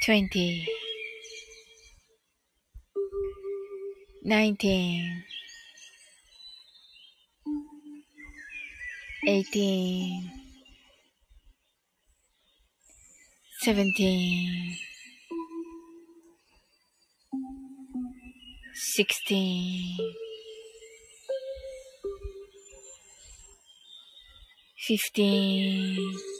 20 19 18 17 16 15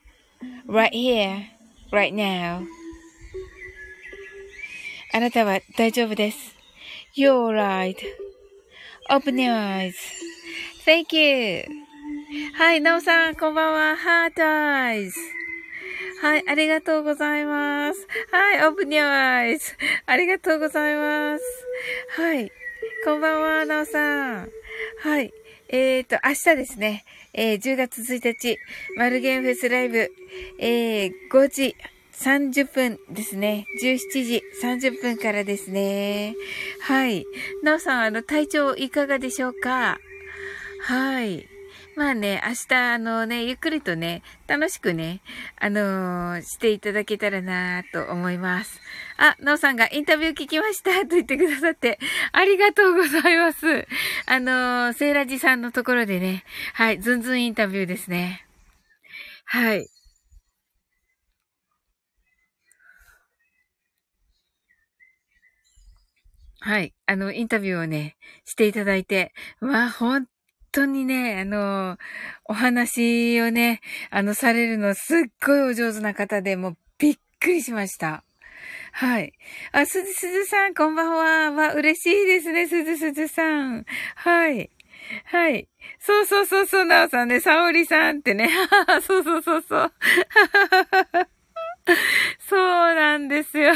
Right here, right now. あなたは大丈夫です。You're right. Open your eyes. Thank you. はい、なおさん、こんばんは。Heart eyes. はい、ありがとうございます。はい、Open your eyes. ありがとうございます。はい、こんばんは、なおさん。はい、えーと、明日ですね、えー、10月1日、マルゲンフェスライブ、えー、5時30分ですね。17時30分からですね。はい。なおさん、あの、体調いかがでしょうか？はい。まあね、明日、あのね、ゆっくりとね、楽しくね、あのー、していただけたらなと思います。あ、なおさんがインタビュー聞きましたと言ってくださって、ありがとうございます。あのー、セイラジさんのところでね、はい、ズンズンインタビューですね。はい。はい。あの、インタビューをね、していただいて、まあ、本当にね、あの、お話をね、あの、されるのすっごいお上手な方で、もうびっくりしました。はい。あ、すずすずさん、こんばんは。わ、嬉しいですね、すずすずさん。はい。はい。そうそうそうそう、なおさんね、さおりさんってね。そうそうそうそう。そうなんですよ。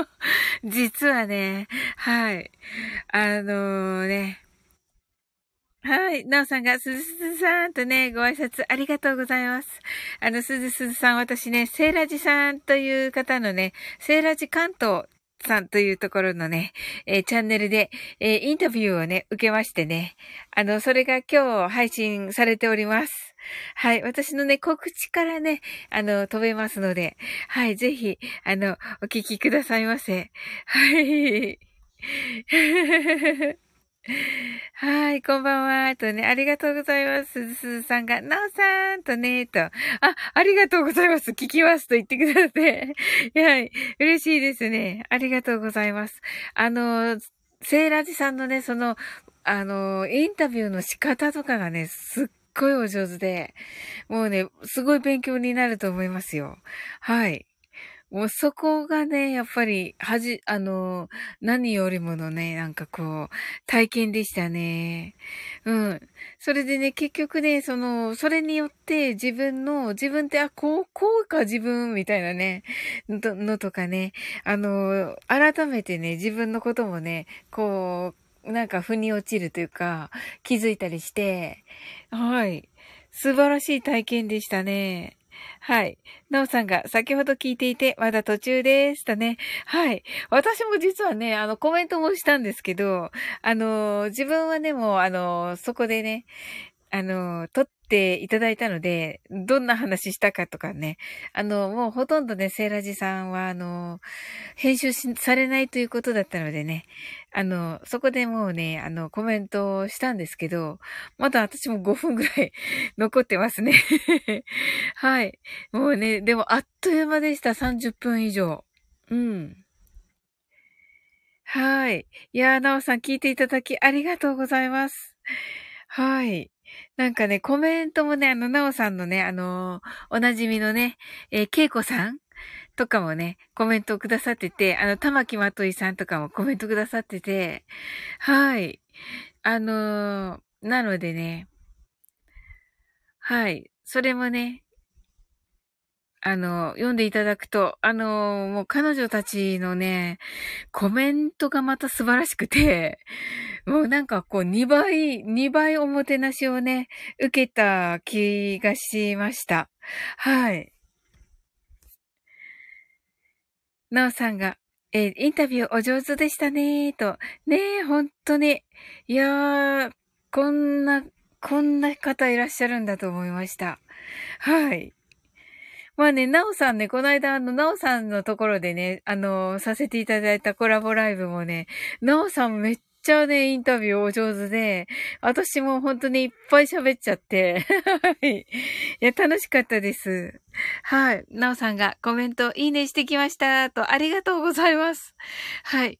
実はね、はい。あのー、ね。はい。なおさんが、すずすずさんとね、ご挨拶ありがとうございます。あの、すずすずさん、私ね、セーラジさんという方のね、セーラジ関東さんというところのね、えー、チャンネルで、えー、インタビューをね、受けましてね、あの、それが今日配信されております。はい。私のね、告知からね、あの、飛べますので、はい。ぜひ、あの、お聞きくださいませ。はい。はい、こんばんは。とね、ありがとうございます。すずさんが、なおさんとね、と。あ、ありがとうございます。聞きますと言ってくださって。はい、嬉しいですね。ありがとうございます。あの、セイラジさんのね、その、あの、インタビューの仕方とかがね、すっごいお上手で、もうね、すごい勉強になると思いますよ。はい。もうそこがね、やっぱり、はじ、あの、何よりものね、なんかこう、体験でしたね。うん。それでね、結局ね、その、それによって自分の、自分って、あ、こう、こうか自分、みたいなね、ののとかね、あの、改めてね、自分のこともね、こう、なんか腑に落ちるというか、気づいたりして、はい。素晴らしい体験でしたね。はい。なおさんが先ほど聞いていて、まだ途中でしたね。はい。私も実はね、あの、コメントもしたんですけど、あの、自分はね、もう、あの、そこでね、あの、撮っていただいたので、どんな話したかとかね、あの、もうほとんどね、セーラジさんは、あの、編集、されないということだったのでね、あの、そこでもうね、あの、コメントをしたんですけど、まだ私も5分ぐらい 残ってますね はい。もうね、でもあっという間でした、30分以上。うん。はい。いやー、なおさん聞いていただきありがとうございます。はい。なんかね、コメントもね、あの、なおさんのね、あのー、おなじみのね、えー、けいこさんとかもね、コメントをくださってて、あの、玉木まといさんとかもコメントくださってて、はい。あのー、なのでね、はい。それもね、あの、読んでいただくと、あの、もう彼女たちのね、コメントがまた素晴らしくて、もうなんかこう2倍、2倍おもてなしをね、受けた気がしました。はい。なおさんが、えー、インタビューお上手でしたねと。ねえ、本当に。いやー、こんな、こんな方いらっしゃるんだと思いました。はい。まあね、なおさんね、この間、あの、なおさんのところでね、あの、させていただいたコラボライブもね、なおさんめっちゃね、インタビューお上手で、私も本当にいっぱい喋っちゃって、はい。いや、楽しかったです。はい。なおさんがコメントいいねしてきました。と、ありがとうございます。はい。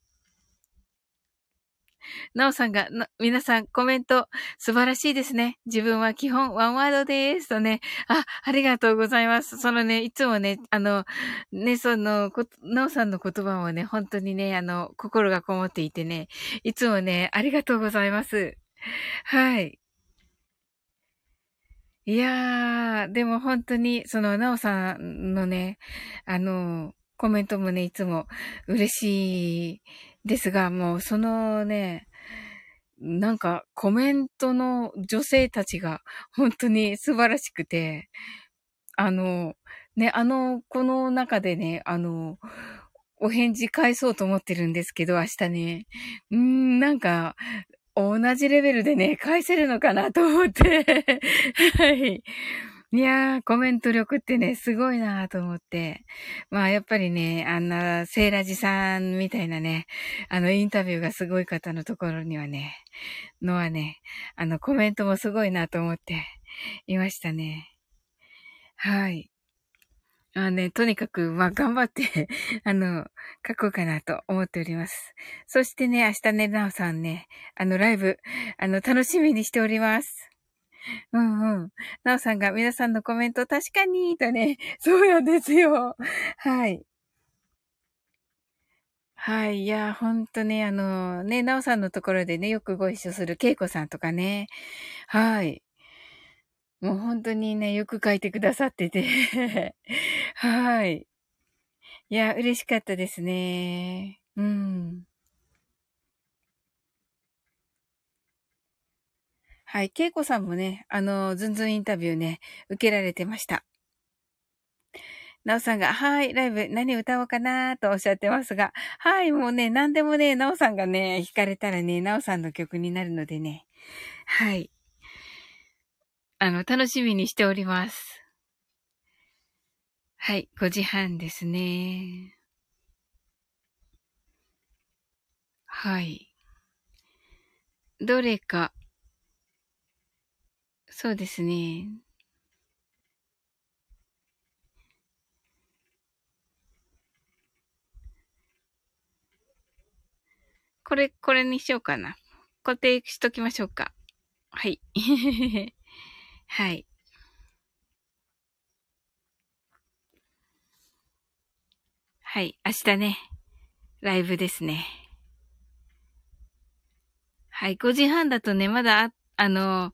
なおさんが、皆さんコメント素晴らしいですね。自分は基本ワンワードです。とね。あ、ありがとうございます。そのね、いつもね、あの、ね、その、なおさんの言葉もね、本当にね、あの、心がこもっていてね、いつもね、ありがとうございます。はい。いやー、でも本当に、その、なおさんのね、あの、コメントもね、いつも嬉しいですが、もうそのね、なんかコメントの女性たちが本当に素晴らしくて、あの、ね、あの、この中でね、あの、お返事返そうと思ってるんですけど、明日ね。うーん、なんか、同じレベルでね、返せるのかなと思って はい。いやー、コメント力ってね、すごいなーと思って。まあ、やっぱりね、あんな、セイラジさんみたいなね、あの、インタビューがすごい方のところにはね、のはね、あの、コメントもすごいなと思っていましたね。はい。まあね、とにかく、まあ、頑張って あの、書こうかなと思っております。そしてね、明日ね、なおさんね、あの、ライブ、あの、楽しみにしております。うんうん。なおさんが皆さんのコメント確かにとね、そうなんですよ。はい。はい。いや、ほんとね、あの、ね、なおさんのところでね、よくご一緒するけいこさんとかね。はい。もう本当にね、よく書いてくださってて はい。いや、嬉しかったですね。うん。はい。けいこさんもね、あの、ずんずんインタビューね、受けられてました。なおさんが、はい、ライブ何歌おうかなとおっしゃってますが、はい、もうね、何でもね、なおさんがね、弾かれたらね、なおさんの曲になるのでね、はい。あの、楽しみにしております。はい、5時半ですね。はい。どれか、そうですね。これ、これにしようかな。固定しときましょうか。はい。はい。はい。明日ね、ライブですね。はい。5時半だとね、まだ、あの、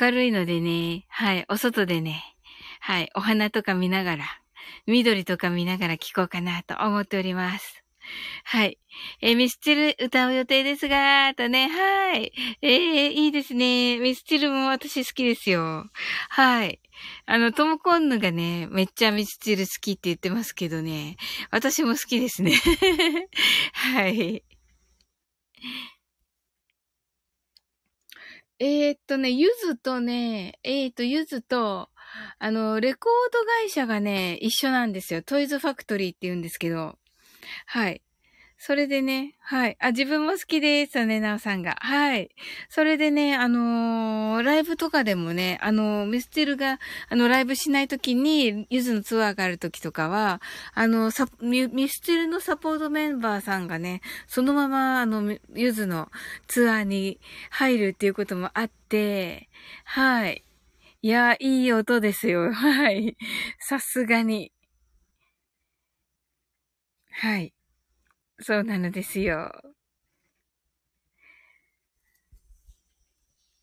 明るいのでね、はい。お外でね、はい。お花とか見ながら、緑とか見ながら聴こうかなと思っております。はい。えー、ミスチル歌う予定ですが、とね、はい。えー、いいですね。ミスチルも私好きですよ。はい。あの、トムコンヌがね、めっちゃミスチル好きって言ってますけどね、私も好きですね。はい。えー、っとね、ゆずとね、えー、っと、ゆずと、あの、レコード会社がね、一緒なんですよ。トイズファクトリーって言うんですけど。はい。それでね、はい。あ、自分も好きですよね、なおさんが。はい。それでね、あのー、ライブとかでもね、あのー、ミスチルが、あの、ライブしないときに、ゆずのツアーがあるときとかは、あの、サミ、ミスチルのサポートメンバーさんがね、そのまま、あの、ゆずのツアーに入るっていうこともあって、はい。いや、いい音ですよ。はい。さすがに。はい。そうなのですよ。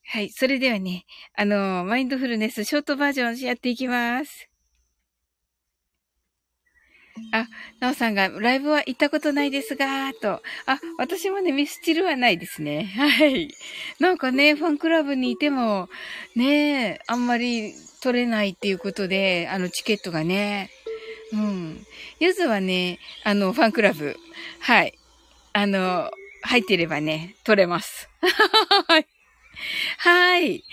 はい。それではね、あの、マインドフルネスショートバージョンやっていきます。あ、なおさんが、ライブは行ったことないですが、と。あ、私もね、ミスチルはないですね。はい。なんかね、ファンクラブにいても、ね、あんまり取れないっていうことで、あの、チケットがね。うん。ゆずはね、あの、ファンクラブ、はい。あの、入っていればね、取れます。はい。はい。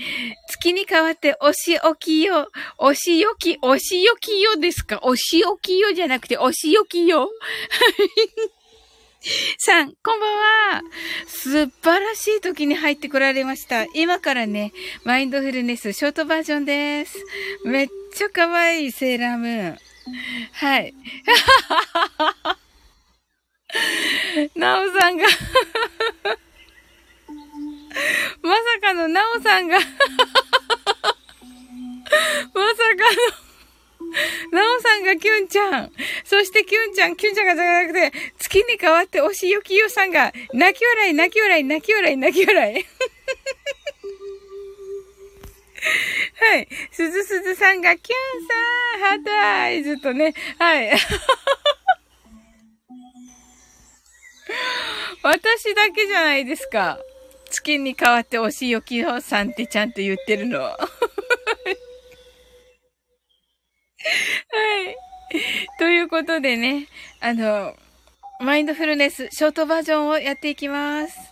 月に代わって、おしおきよ。おしおき、おしおきよですか？おしおきよじゃなくて、おしおきよ。さん、こんばんは。素晴らしい時に入ってこられました。今からね、マインドフルネスショートバージョンです。めっちゃ可愛いセーラームーン。はい。なおさんがまさかのなおさんがまさかのなおさんがキュンちゃん。そしてキュンちゃん、キュンちゃんがじゃなくて、月に変わっておしよきよさんが、泣き笑い、泣き笑い、泣き笑い、泣き笑い。はい。すずすずさんが、キュンさん、ハートアイズとね、はい。私だけじゃないですか。月に代わっておしよきよさんってちゃんと言ってるの。はい。ということでね、あの、マインドフルネスショートバージョンをやっていきます。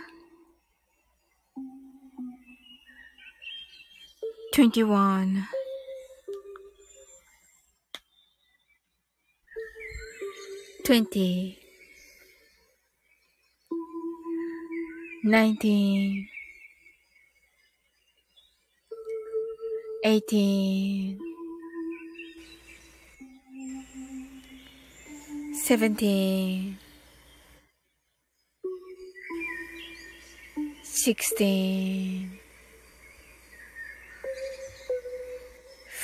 21 20 19 18 17 16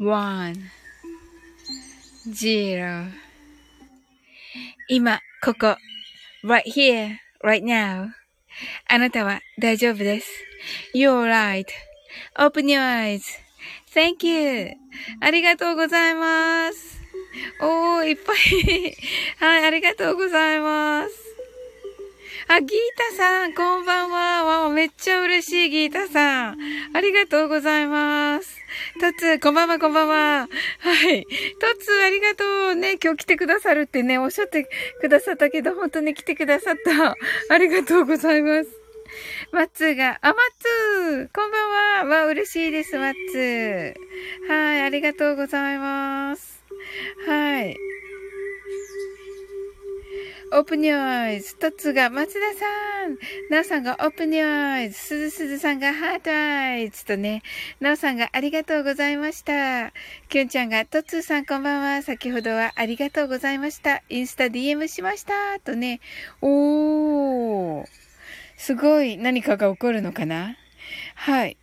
1 0今、ここ、right here, right now. あなたは大丈夫です。You're right.Open your eyes.Thank you. ありがとうございます。おー、いっぱいはい、ありがとうございます。あ、ギータさん、こんばんは。わめっちゃ嬉しい、ギータさん。ありがとうございます。トツ、こんばんは、こんばんは。はい。トツ、ありがとうね。今日来てくださるってね、おっしゃってくださったけど、本当に来てくださった。ありがとうございます。マッツーが、あ、マッツーこんばんは。わ、嬉しいです、マッツー。はい、ありがとうございます。はい。 Open your eyes。トッツが松田さん。ナオさんが Open your eyes。すずすずさんが heart eyes とね。ナオさんがありがとうございました。キュンちゃんがトッツーさんこんばんは。先ほどはありがとうございました。インスタ DM しました。とね。おー。すごい何かが起こるのかな？はい。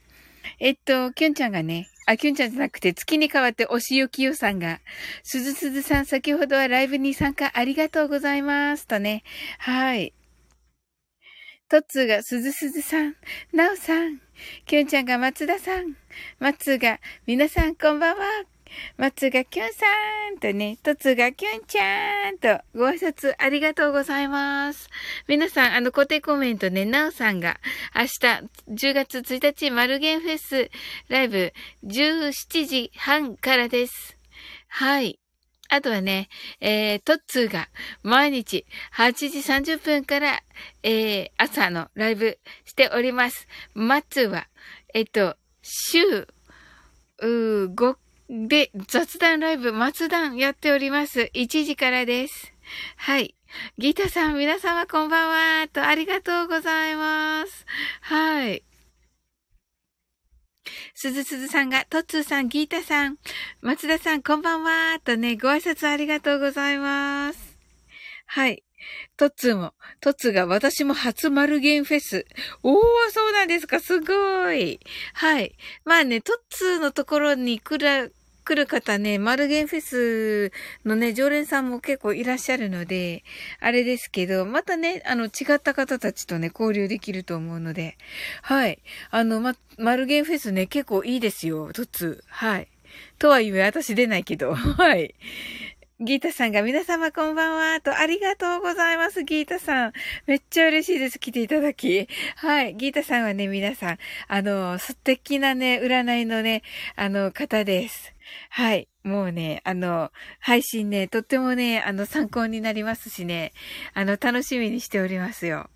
えっと、キュンちゃんがね、あ、きゅんちゃんじゃなくて、月に代わっておしよきよさんが、すずすずさん、先ほどはライブに参加ありがとうございます。とね。はい。とっつーがすずすずさん、なおさん、きゅんちゃんが松田さん、松ーが、皆さんこんばんは。松がきゅんさんとね、とつがきゅんちゃんとご挨拶ありがとうございます。皆さん、あの固定コメントね、なおさんが明日10月1日マルゲンフェスライブ17時半からです。はい。あとはね、えー、トッツーが毎日8時30分から、えー、朝のライブしております。マッツーは、えっと、週、うー、5で、雑談ライブ、松談やっております。1時からです。はい。ギータさん、皆様こんばんは。と、ありがとうございます。はい。すずすずさんが、トッツーさん、ギータさん、松田さん、こんばんは。とね、ご挨拶ありがとうございます。はい。トッツーも、トッツーが私も初マルゲンフェス。おー、そうなんですか、すごい。はい。まあね、トッツーのところに来る、来る方ね、マルゲンフェスのね、常連さんも結構いらっしゃるので、あれですけど、またね、あの、違った方たちとね、交流できると思うので、はい。あの、ま、マルゲンフェスね、結構いいですよ、とつ。はい。とはいえ、私出ないけど。はい。ギータさんが皆様こんばんは、とありがとうございます、ギータさん。めっちゃ嬉しいです、来ていただき。はい、ギータさんはね、皆さん、あの、素敵なね、占いのね、あの、方です。はい。もうね、あの、配信ね、とってもね、あの、参考になりますしね、あの、楽しみにしておりますよ。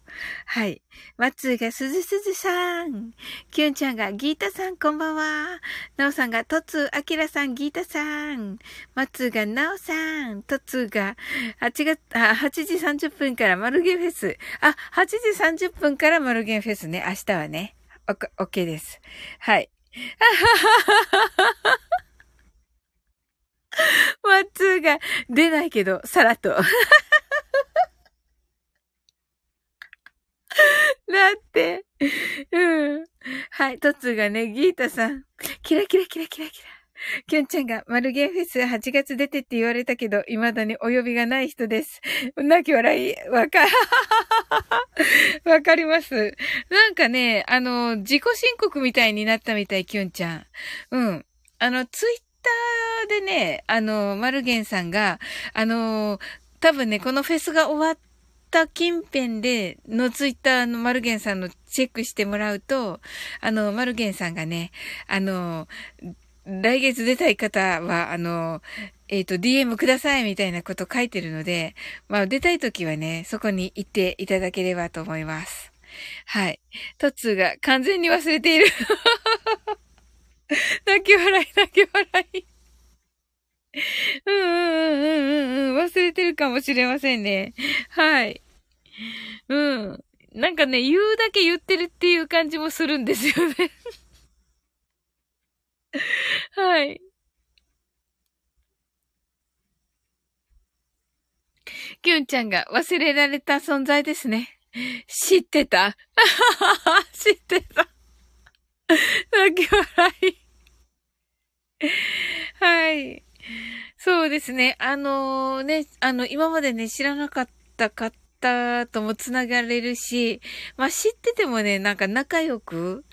はい。マツーがすずすずさん。キュンちゃんがギータさんこんばんは。ナオさんがトツーアキラさんギータさん。マツーがナオさん。トツーが8月、あ、8時30分からマルゲフェス。あ、8時30分からマルゲフェスね。明日はね。オッケーです。はい。マッツーが出ないけど、さらっと。だって、うん。はい、トツがね、ギータさん、キラキラキラキラキラ。キュンちゃんが、マルゲンフェス8月出てって言われたけど、未だにお呼びがない人です。泣き笑い、わか、わかります。なんかね、あの、自己申告みたいになったみたい、キュンちゃん。うん。あの、ツイッターでね、あの、マルゲンさんが、あの、多分ね、このフェスが終わった近辺でのツイッターのマルゲンさんのチェックしてもらうと、あの、マルゲンさんがね、あの、来月出たい方は、あの、えっ、ー、と、DM くださいみたいなこと書いてるので、まあ、出たいときはね、そこに行っていただければと思います。はい。トッツーが完全に忘れている泣き笑い、泣き笑い。うんうんうんうんうん。忘れてるかもしれませんね。はい。うん。なんかね、言うだけ言ってるっていう感じもするんですよねはい。キュンちゃんが忘れられた存在ですね。知ってた知ってた泣き笑い。はい。そうですね。あのー、ね、あの、今までね、知らなかった方ともつながれるし、まあ、知っててもね、なんか仲良く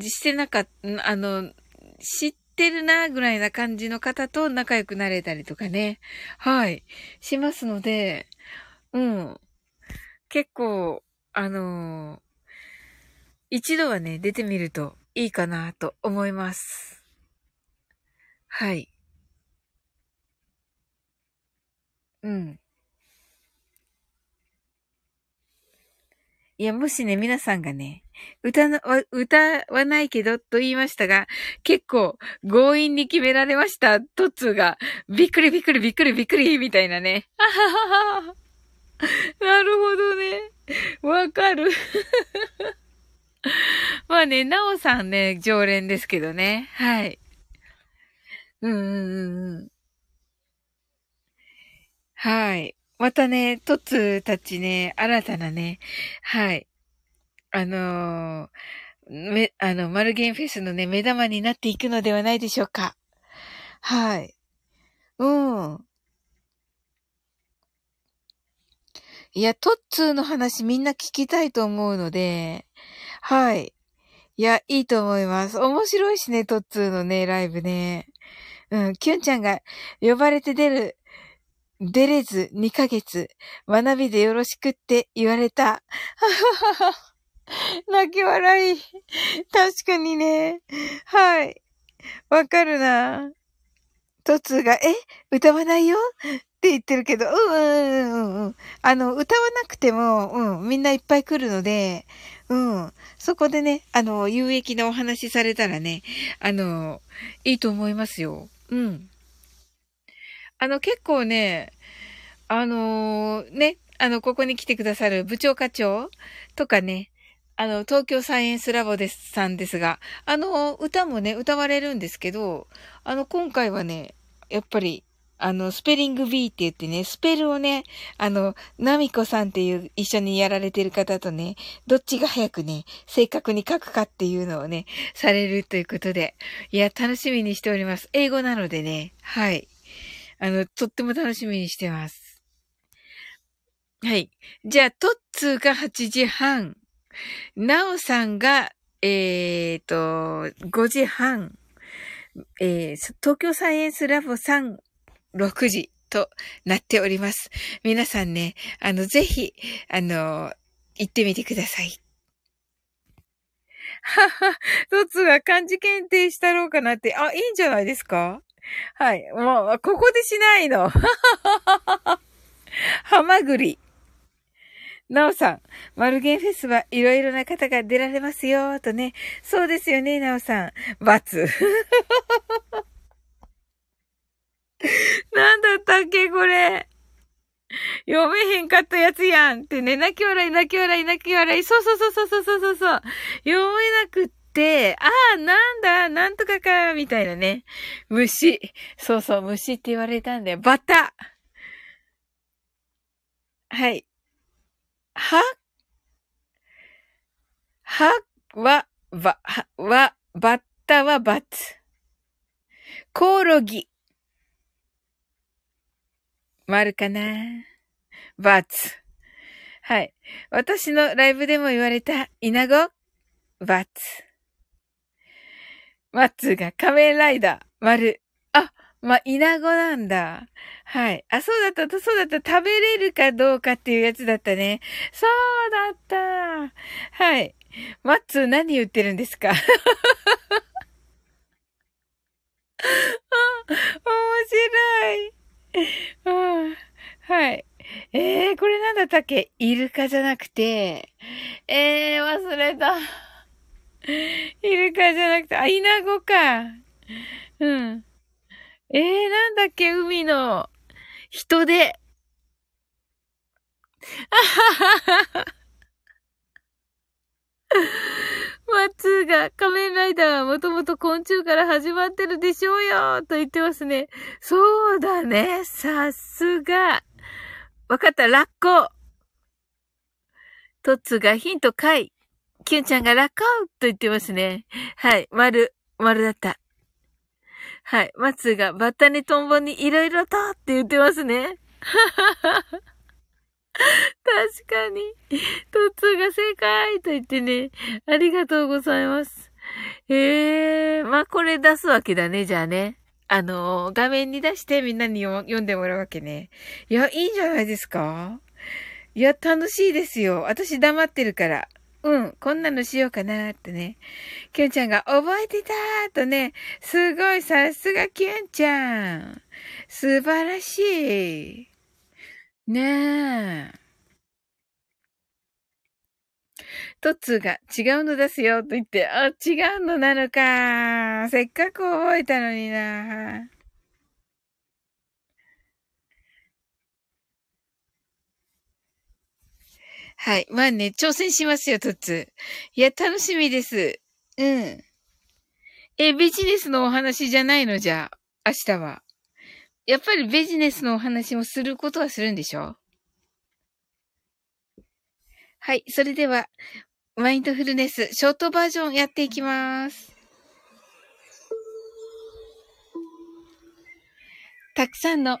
してなかった、あの、知ってるな、ぐらいな感じの方と仲良くなれたりとかね。はい。しますので、うん。結構、あのー、一度はね、出てみるといいかなと思います。はい。うん。いや、もしね、皆さんがね、歌の、歌わないけどと言いましたが、結構強引に決められました。トッツーが、びっくりびっくりびっくりびっくりみたいなね。あははなるほどね。わかる。まあね、なおさんね、常連ですけどね。はい。うんうんうんうん。はい。またね、トッツたちね、新たなね、はい。あのー、め、あの、マルゲンフェスのね、目玉になっていくのではないでしょうか。はい。うん。いや、トッツーの話みんな聞きたいと思うので、はい。いや、いいと思います。面白いしね、トッツーのね、ライブね。うん、キュンちゃんが呼ばれて出る出れず2ヶ月、学びでよろしくって言われた。泣き笑い。確かにね。はい。わかるな。トツが、え？歌わないよ？って言ってるけど、うんうんうんうん。あの、歌わなくても、うん、みんないっぱい来るので、うん。そこでね、あの、有益なお話されたらね、あの、いいと思いますよ。うん。あの、結構ね、あのー、ね、あの、ここに来てくださる部長課長とかね、あの、東京サイエンスラボです、さんですが、あの、歌もね、歌われるんですけど、あの、今回はね、やっぱり、あの、スペリング B って言ってね、スペルをね、あの、ナミコさんっていう一緒にやられてる方とね、どっちが早くね、正確に書くかっていうのをね、されるということで、いや、楽しみにしております。英語なのでね、はい。あの、とっても楽しみにしてます。はい。じゃあ、トッツーが8時半。ナオさんが、えーと、5時半。えー、東京サイエンスラボ3、6時となっております。皆さんね、あの、ぜひ、あの、行ってみてください。はは、トッツーが漢字検定したろうかなって、あ、いいんじゃないですか？はい。もう、ここでしないの。ははははまぐり。なおさん、マルゲンフェスはいろいろな方が出られますよ、とね。そうですよね、なおさん。バツ。なんだったっけ、これ。読めへんかったやつやんってね、泣き笑い、泣き笑い、泣き笑い。そうそうそうそうそうそうそう。読めなくって、ああ、なんだ、なんとかか、みたいなね。虫。そうそう、虫って言われたんだよ。バッタはい。は？は？は、ば、は、は、バッタはバツ。コオロギ。丸かな？バツ。はい。私のライブでも言われた、イナゴ？バツ。マッツーが仮面ライダー、丸。あ、まあ、イナゴなんだ。はい。あ、そうだった、そうだった。食べれるかどうかっていうやつだったね。そうだった。はい。マッツー何言ってるんですか？あ、面白い。はい。えー、これなんだったっけ？イルカじゃなくて、えー、忘れた。イルカじゃなくて、あ、イナゴか。うん。えー、なんだっけ海の人で。あははは。マッツーが仮面ライダーはもともと昆虫から始まってるでしょうよと言ってますね。そうだね。さすが。わかった、ラッコ。トッツがヒントかい。キュンちゃんがラッコと言ってますね。はい、丸、丸だった。はい、マッツーがバッタにトンボにいろいろとって言ってますね。確かに。トッツーが正解と言ってね。ありがとうございます。ええー、まあ、これ出すわけだね、じゃあね。あの画面に出してみんなに読んでもらうわけね。いや、いいんじゃないですか？いや、楽しいですよ。私黙ってるから。うん、こんなのしようかなってね。キュンちゃんが覚えてたーとね、すごい、さすがキュンちゃん。素晴らしい。ねえ。トッツーが違うの出すよと言って、あ、違うのなのか。せっかく覚えたのにな。はい。まあね、挑戦しますよ、トッツー。いや、楽しみです。うん。え、ビジネスのお話じゃないの？じゃあ、明日は。やっぱりビジネスのお話もすることはするんでしょ？はい。それでは、マインドフルネス、ショートバージョンやっていきます。たくさんの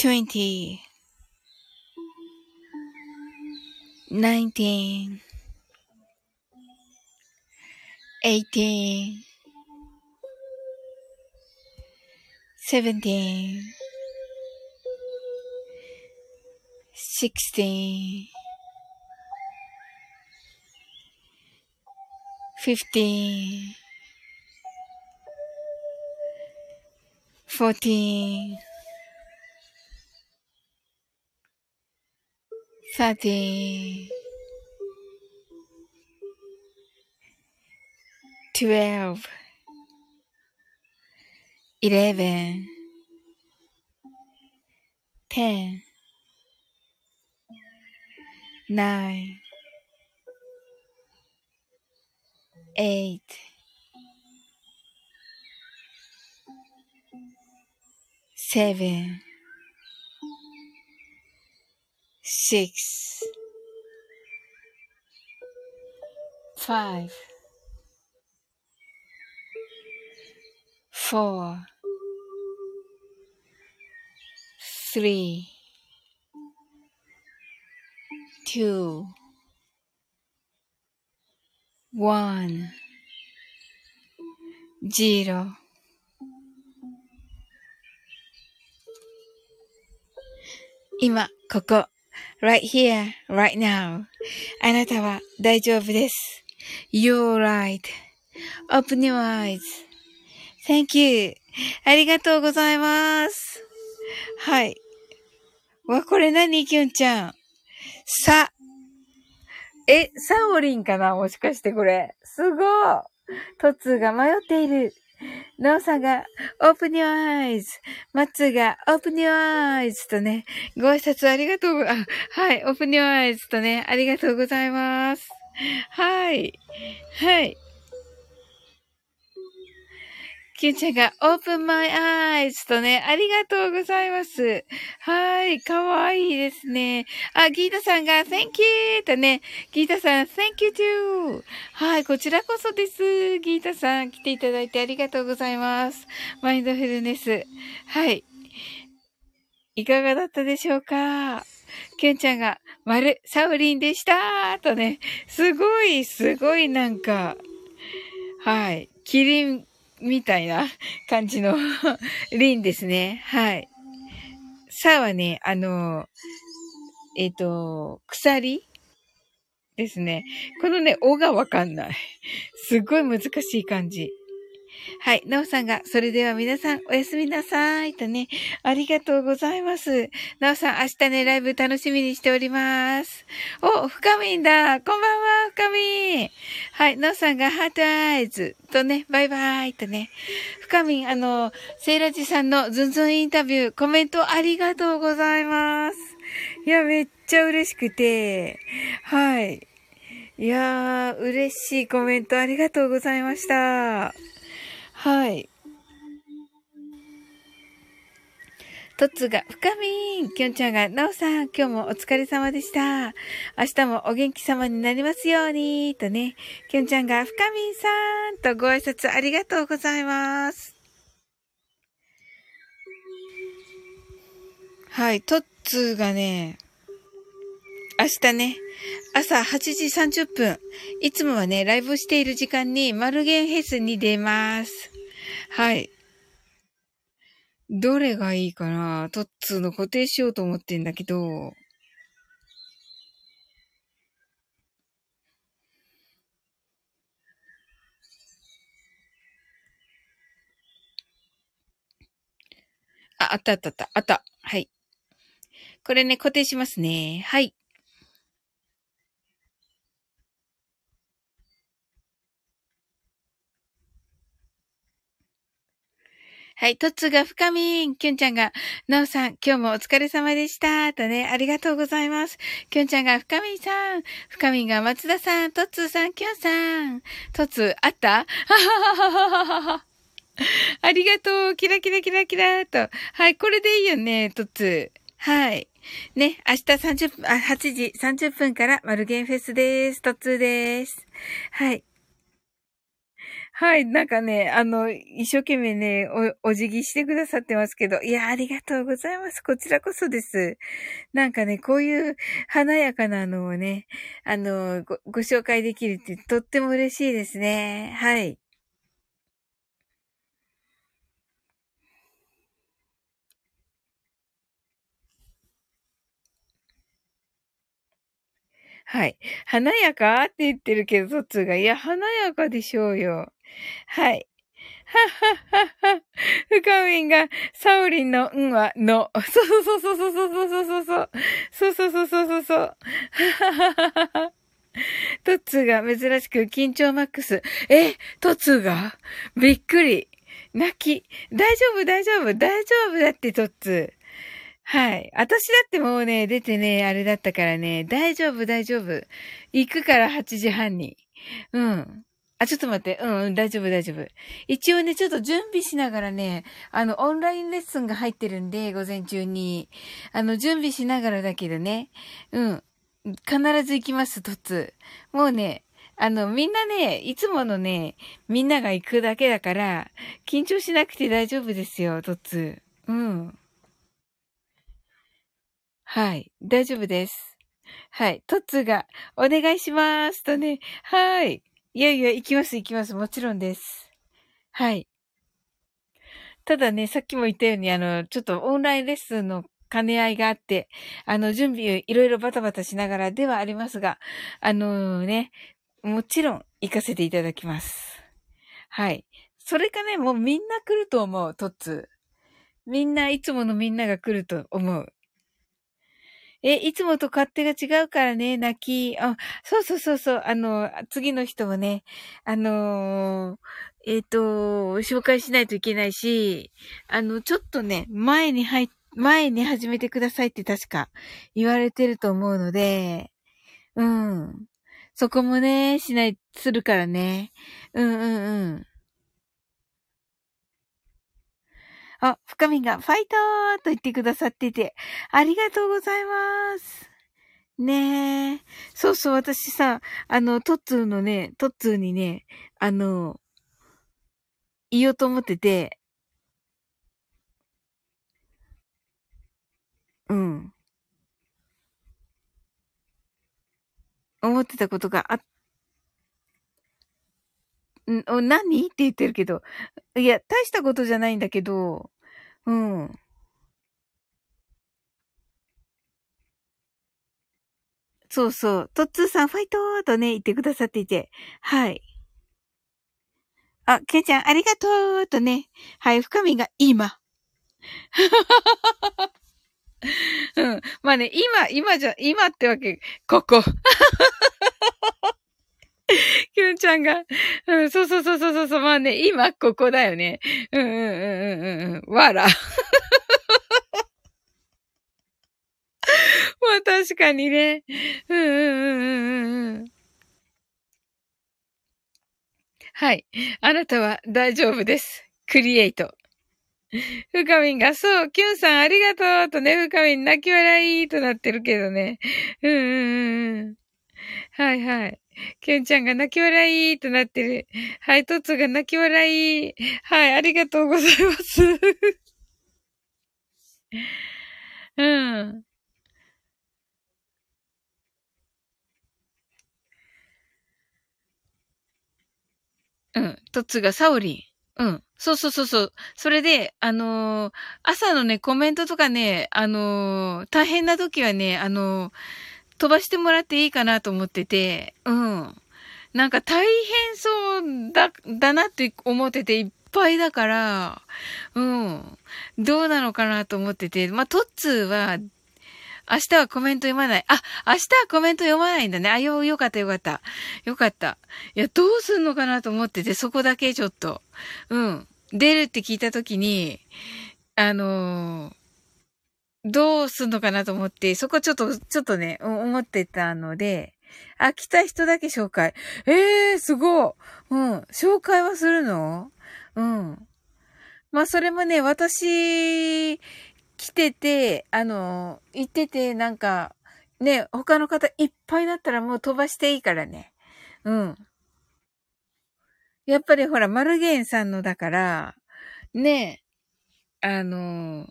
twenty, nineteen, eighteen, seventeen, sixteen, fifteen, fourteen. Thirteen, twelve, eleven, ten, nine, eight, seven, six, five, four, three, two, one, zero. 今、ここ、 Right here, right now. あなたは大丈夫です。You're right.Open your eyes.Thank you. ありがとうございます。はい。わ、これ何きゅんちゃん？さ。え、サオリンかな？もしかしてこれ。すごい。トツが迷っている。なーさんが、 Open your eyes。マッツーが、 Open your eyes とね、ご挨拶ありがとう、あ、はい、 Open your eyes とね、ありがとうございます。はい。はい。キュンちゃんが Open my eyes とね、ありがとうございます。はい、かわいいですね。あ、ギータさんが Thank you とね、ギータさん Thank you too. はい、こちらこそです。ギータさん来ていただいてありがとうございます。マインドフルネス。はい。いかがだったでしょうか？キュンちゃんが、丸、サウリンでしたとね、すごい、すごいなんか、はい、キリンみたいな感じの リンですね。はい。さはね、あの、えっ、と、鎖ですね。このね、おがわかんない。すっごい難しい感じ。はい。なおさんが、それでは皆さんおやすみなさい。とね、ありがとうございます。なおさん、明日ね、ライブ楽しみにしております。お、深みんだ。こんばんは、深みん。はい。なおさんが、ハートアイズ。とね、バイバイ。とね。深みん、あの、セイラジさんのズンズンインタビュー、コメントありがとうございます。いや、めっちゃ嬉しくて。はい。いやー、嬉しいコメントありがとうございました。はい。トッツーが、深みん、きょんちゃんが、なおさん、今日もお疲れ様でした。明日もお元気様になりますように、とね、きょんちゃんが、深みんさん、とご挨拶ありがとうございます。はい、トッツがね、明日ね、朝8時30分、いつもはね、ライブしている時間に、マルゲンフェスに出ます。はい。どれがいいかな？トッツーの固定しようと思ってんだけど。あ、あったあったあった。あった。はい。これね、固定しますね。はい。はい。トッツーが深みん。キュンちゃんが、なおさん、今日もお疲れ様でした。とね、ありがとうございます。キュンちゃんが深みんさん。深みんが松田さん。トッツーさん、キュンさん。トッツー、あった？ありがとう。キラキラキラキラと。はい。これでいいよね、トッツー。はい。ね、明日30分、あ、8時30分からマルゲンフェスです。トッツーです。はい。はい、なんかね、あの、一生懸命ね、お、お辞儀してくださってますけど、いや、ありがとうございます。こちらこそです。なんかね、こういう華やかなのをね、あの、ご、ご紹介できるってとっても嬉しいですね。はい。はい。華やかって言ってるけど、トッツーが、いや、華やかでしょうよ。はい。はっはっはっは。ふかみんが、サウリンの、んは、の。そうそうそうそうそうそうそう。そうそうそうそうそうそう。ははははは。トッツーが珍しく緊張マックス。え、トッツーが？びっくり。泣き。大丈夫、大丈夫、大丈夫だって、トッツー。はい。私だってもうね、出てね、あれだったからね、大丈夫、大丈夫？行くから8時半に。うん。あ、ちょっと待って。うん、うん、大丈夫、大丈夫。一応ね、ちょっと準備しながらね、あの、オンラインレッスンが入ってるんで、午前中に。あの、準備しながらだけどね。うん。必ず行きます、突。もうね、あの、みんなね、いつものね、みんなが行くだけだから、緊張しなくて大丈夫ですよ、突。うん。はい。大丈夫です。はい。トッツーが、お願いしますとね。はい。いやいや、行きます、行きます。もちろんです。はい。ただね、さっきも言ったように、あの、ちょっとオンラインレッスンの兼ね合いがあって、あの、準備いろいろバタバタしながらではありますが、あのね、もちろん行かせていただきます。はい。それかね、もうみんな来ると思う、トッツ。みんないつものみんなが来ると思う。え、いつもと勝手が違うからね、泣き。あ、そうそうそうそう。あの、次の人をね、あのー、えっ、ー、と、紹介しないといけないし、あの、ちょっとね、前に入っ、前に始めてくださいって確か言われてると思うので、うん。そこもね、しない、するからね。うんうんうん。あ、深みがファイトーと言ってくださってて、ありがとうございます。ねえ。そうそう、私さ、あの、トッツーのね、トッツーにね、あの、言おうと思ってて、うん。思ってたことがあっん、何？って言ってるけど。いや、大したことじゃないんだけど、うん。そうそう。トッツーさん、ファイトーとね、言ってくださっていて。はい。あ、ケンちゃん、ありがとうとね。はい、深みが今。うん。まあね、今、今じゃ、今ってわけ、ここ。きゅんちゃんが、うん、そうそうそうそうそう、まあね、今ここだよね。うんうんうんうんうん、わら。まあ確かにね。うんうんうんうんうん。はい。あなたは大丈夫です。クリエイト。ふかみんが、そう、キュンさんありがとうとね、ふかみん泣き笑いとなってるけどね。うんうんうん。はいはい。キュンちゃんが泣き笑いとなってる。はい、トツが泣き笑い。はい、ありがとうございます。うん。うん。トツがサオリン。うん。そうそうそうそう。それで、あのー、朝のね、コメントとかね、あのー、大変な時はね、あのー飛ばしてもらっていいかなと思ってて、うん。なんか大変そうだ、だなって思ってていっぱいだから、うん。どうなのかなと思ってて、まあ、トッツーは、明日はコメント読まない。あ、明日はコメント読まないんだね。あ、よ、よかったよかった。よかった。いや、どうすんのかなと思ってて、そこだけちょっと。うん。出るって聞いたときに、あのー、どうすんのかなと思って、そこちょっと、ちょっとね、思ってたので、あ、来た人だけ紹介。ええー、すごい。うん。紹介はするの？うん。まあ、それもね、私、来てて、あの、行ってて、なんか、ね、他の方いっぱいだったらもう飛ばしていいからね。うん。やっぱりほら、マルゲンさんのだから、ね、あの、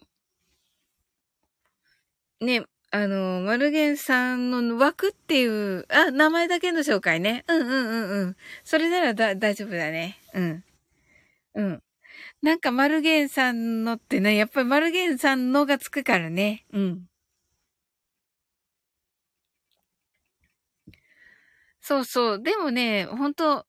ね、あの、マルゲンさんの枠っていう、あ、名前だけの紹介ね。うんうんうんうん。それならだ、大丈夫だね。うん。うん。なんかマルゲンさんのってね、やっぱりマルゲンさんのがつくからね。うん。そうそう。でもね、本当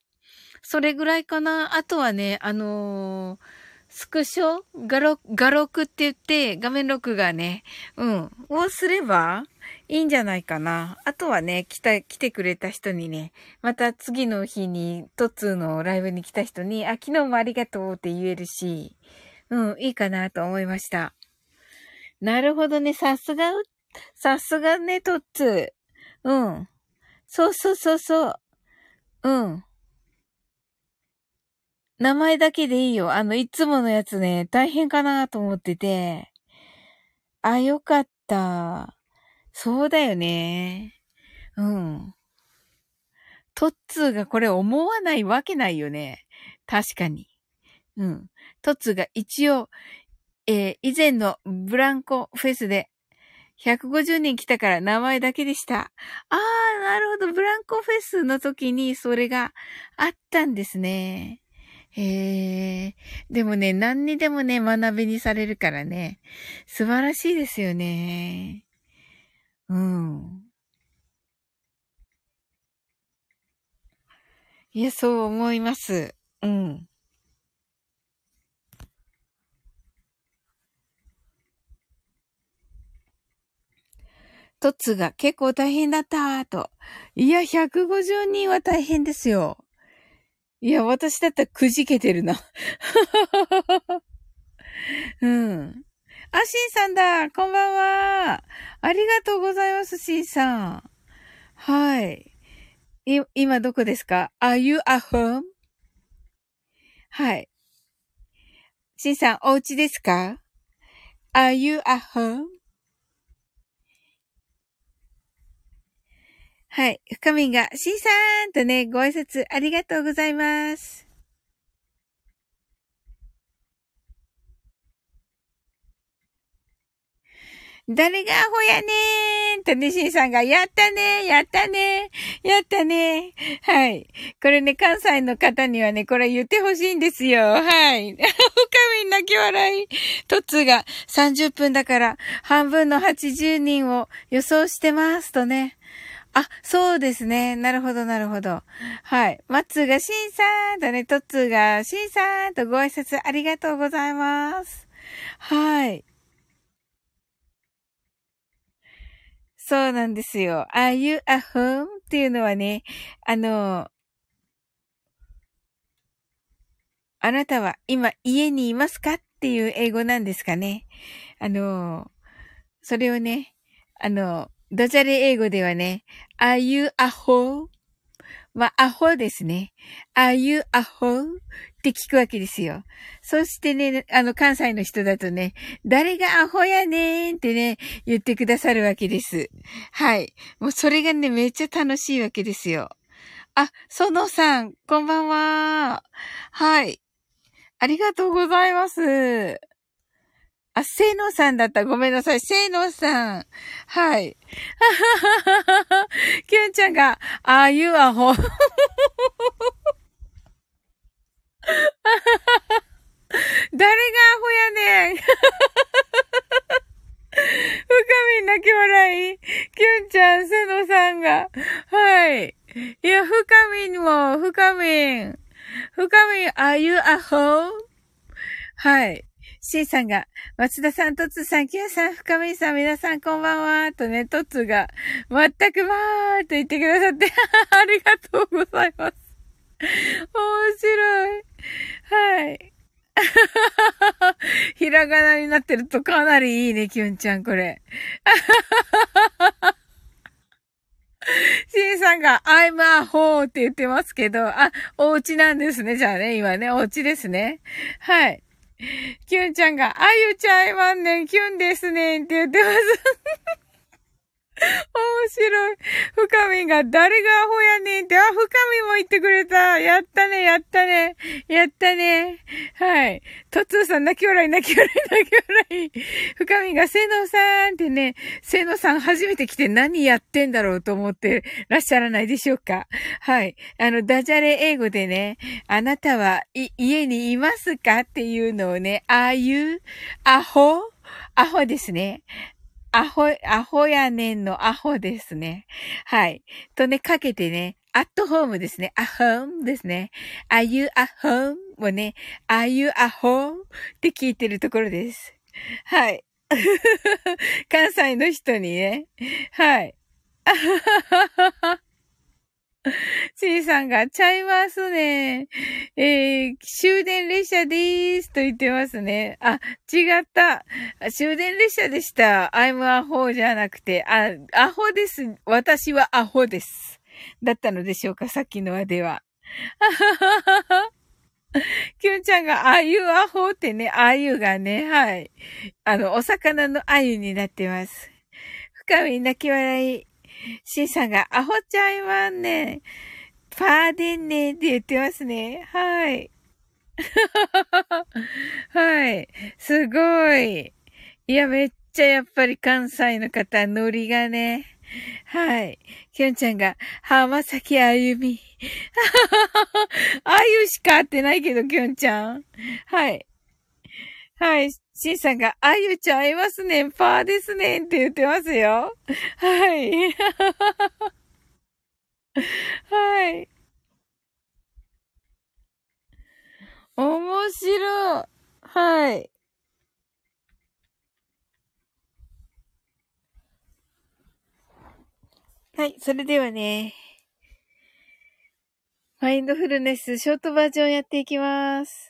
それぐらいかな。あとはね、あのー、スクショ？画録、画録って言って、画面録画ね、うん、をすればいいんじゃないかな。あとはね、来た、来てくれた人にね、また次の日に、トッツーのライブに来た人に、あ、昨日もありがとうって言えるし、うん、いいかなと思いました。なるほどね、さすが、さすがね、トッツー。うん。そうそうそうそう。うん。名前だけでいいよ。あの、いつものやつね、大変かなと思ってて。あ、よかった。そうだよね。うん。トッツーがこれ思わないわけないよね。確かに。うん。トッツーが一応、えー、以前のブランコフェスで150人来たから名前だけでした。あー、なるほど。ブランコフェスの時にそれがあったんですね。へえ。でもね、何にでもね、学びにされるからね。素晴らしいですよね。うん。いや、そう思います。うん。トッツが結構大変だったと。いや、150人は大変ですよ。いや、私だったらくじけてるな。うん。あ、シンさんだこんばんはありがとうございます、シンさん。はい。い、今どこですか ?Are you at home? はい。シンさん、お家ですか ?Are you at home? はい。深みが、シーさーんとね、ご挨拶ありがとうございます。誰がアホやねーんとね、シンさんが、やったねーやったねーやったねーはい。これね、関西の方にはね、これ言ってほしいんですよ。はい。深み泣き笑い。トツが30分だから、半分の80人を予想してますとね。あ、そうですね。なるほど、なるほど。はい。マッツーがシンさんとね、トッツーがシンさんとご挨拶ありがとうございます。はい。そうなんですよ。Are you a home? っていうのはね、あの、あなたは今家にいますか？っていう英語なんですかね。あの、それをね、あの、ダジャレ英語ではね、are you a h o まあ、アホですね。are you a h o って聞くわけですよ。そしてね、あの、関西の人だとね、誰がアホやねーんってね、言ってくださるわけです。はい。もうそれがね、めっちゃ楽しいわけですよ。あ、そのさん、こんばんは。はい。ありがとうございます。あ、せいのさんだった。ごめんなさい。せいのさん。はい。きゅんちゃんが、ああいうアホ。誰がアホやねん。深みん泣き笑い。きゅんちゃん、せのさんが。はい。いや、深みんも、深みん。深みん、are you a home? はい。シンさんが、松田さん、トツさん、キュンさん、深みさん、皆さんこんばんは、とね、トツが、全くまーと言ってくださって、ありがとうございます。面白い。はい。ひらがなになってるとかなりいいね、キュンちゃん、これ。シンさんが、I'm a ho って言ってますけど、あ、お家なんですね。じゃあね、今ね、お家ですね。はい。キュンちゃんが、あゆちゃいまんねん、キュンですねんって言ってます。面白い。深みが誰がアホやねんって、あ、深みも言ってくれた。やったね、やったね。やったね。はい。トツーさん泣き笑い、泣き笑い、泣き笑い。深みがせのさんってね、せのさん初めて来て何やってんだろうと思ってらっしゃらないでしょうか。はい。あの、ダジャレ英語でね、あなたは、い、家にいますか？っていうのをね、ああいう、アホアホですね。アホ、アホやねんのアホですね。はい。とね、かけてね、アットホームですね。アホームですね。Are you a home? もね、Are you a home? って聞いてるところです。はい。関西の人にね。はい。C さんが、ちゃいますね。えー、終電列車でーすと言ってますね。あ、違った。終電列車でした。I'm a ホじゃなくて、あ、アホです。私はアホです。だったのでしょうか、さっきの話では。キュンちゃんが、あゆアホってね、あゆがね、はい。あの、お魚のあゆになってます。深み泣き笑い。シンさんが、アホちゃいまんね。パーデンねって言ってますね。はい。はい。すごい。いや、めっちゃやっぱり関西の方、ノリがね。はい。きょんちゃんが、浜崎あゆみ。あゆしか会ってないけど、きょんちゃん。はい。はい。しんさんが、あゆちゃんいますねん、パーですねんって言ってますよ。はい。はい。面白い。はい。はい、それではね、マインドフルネスショートバージョンやっていきます。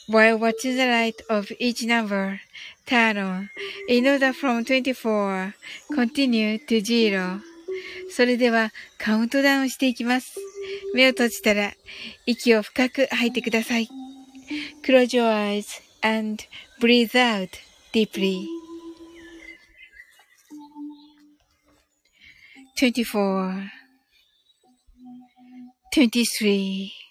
while watching the light of each number turn on, in order from 24, continue to zero. それではカウントダウンしていきます。目を閉じたら息を深く吐いてください。Close your eyes and breathe out deeply. 24 23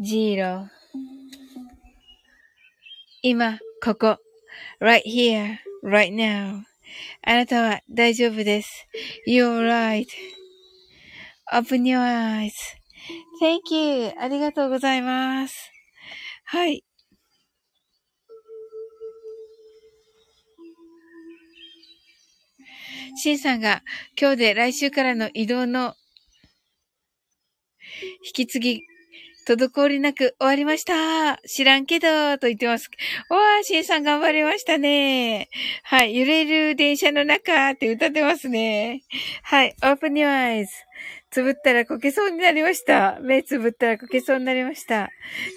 zero 今、ここ、right here, right now あなたは大丈夫です。You're right.Open your eyes. Thank you. ありがとうございます。はい。シンさんが今日で来週からの移動の引き継ぎ、滞りなく終わりました。知らんけど、と言ってます。わー、シンさん頑張りましたね。はい、揺れる電車の中って歌ってますね。はい、open your eyes. つぶったらこけそうになりました。目つぶったらこけそうになりました。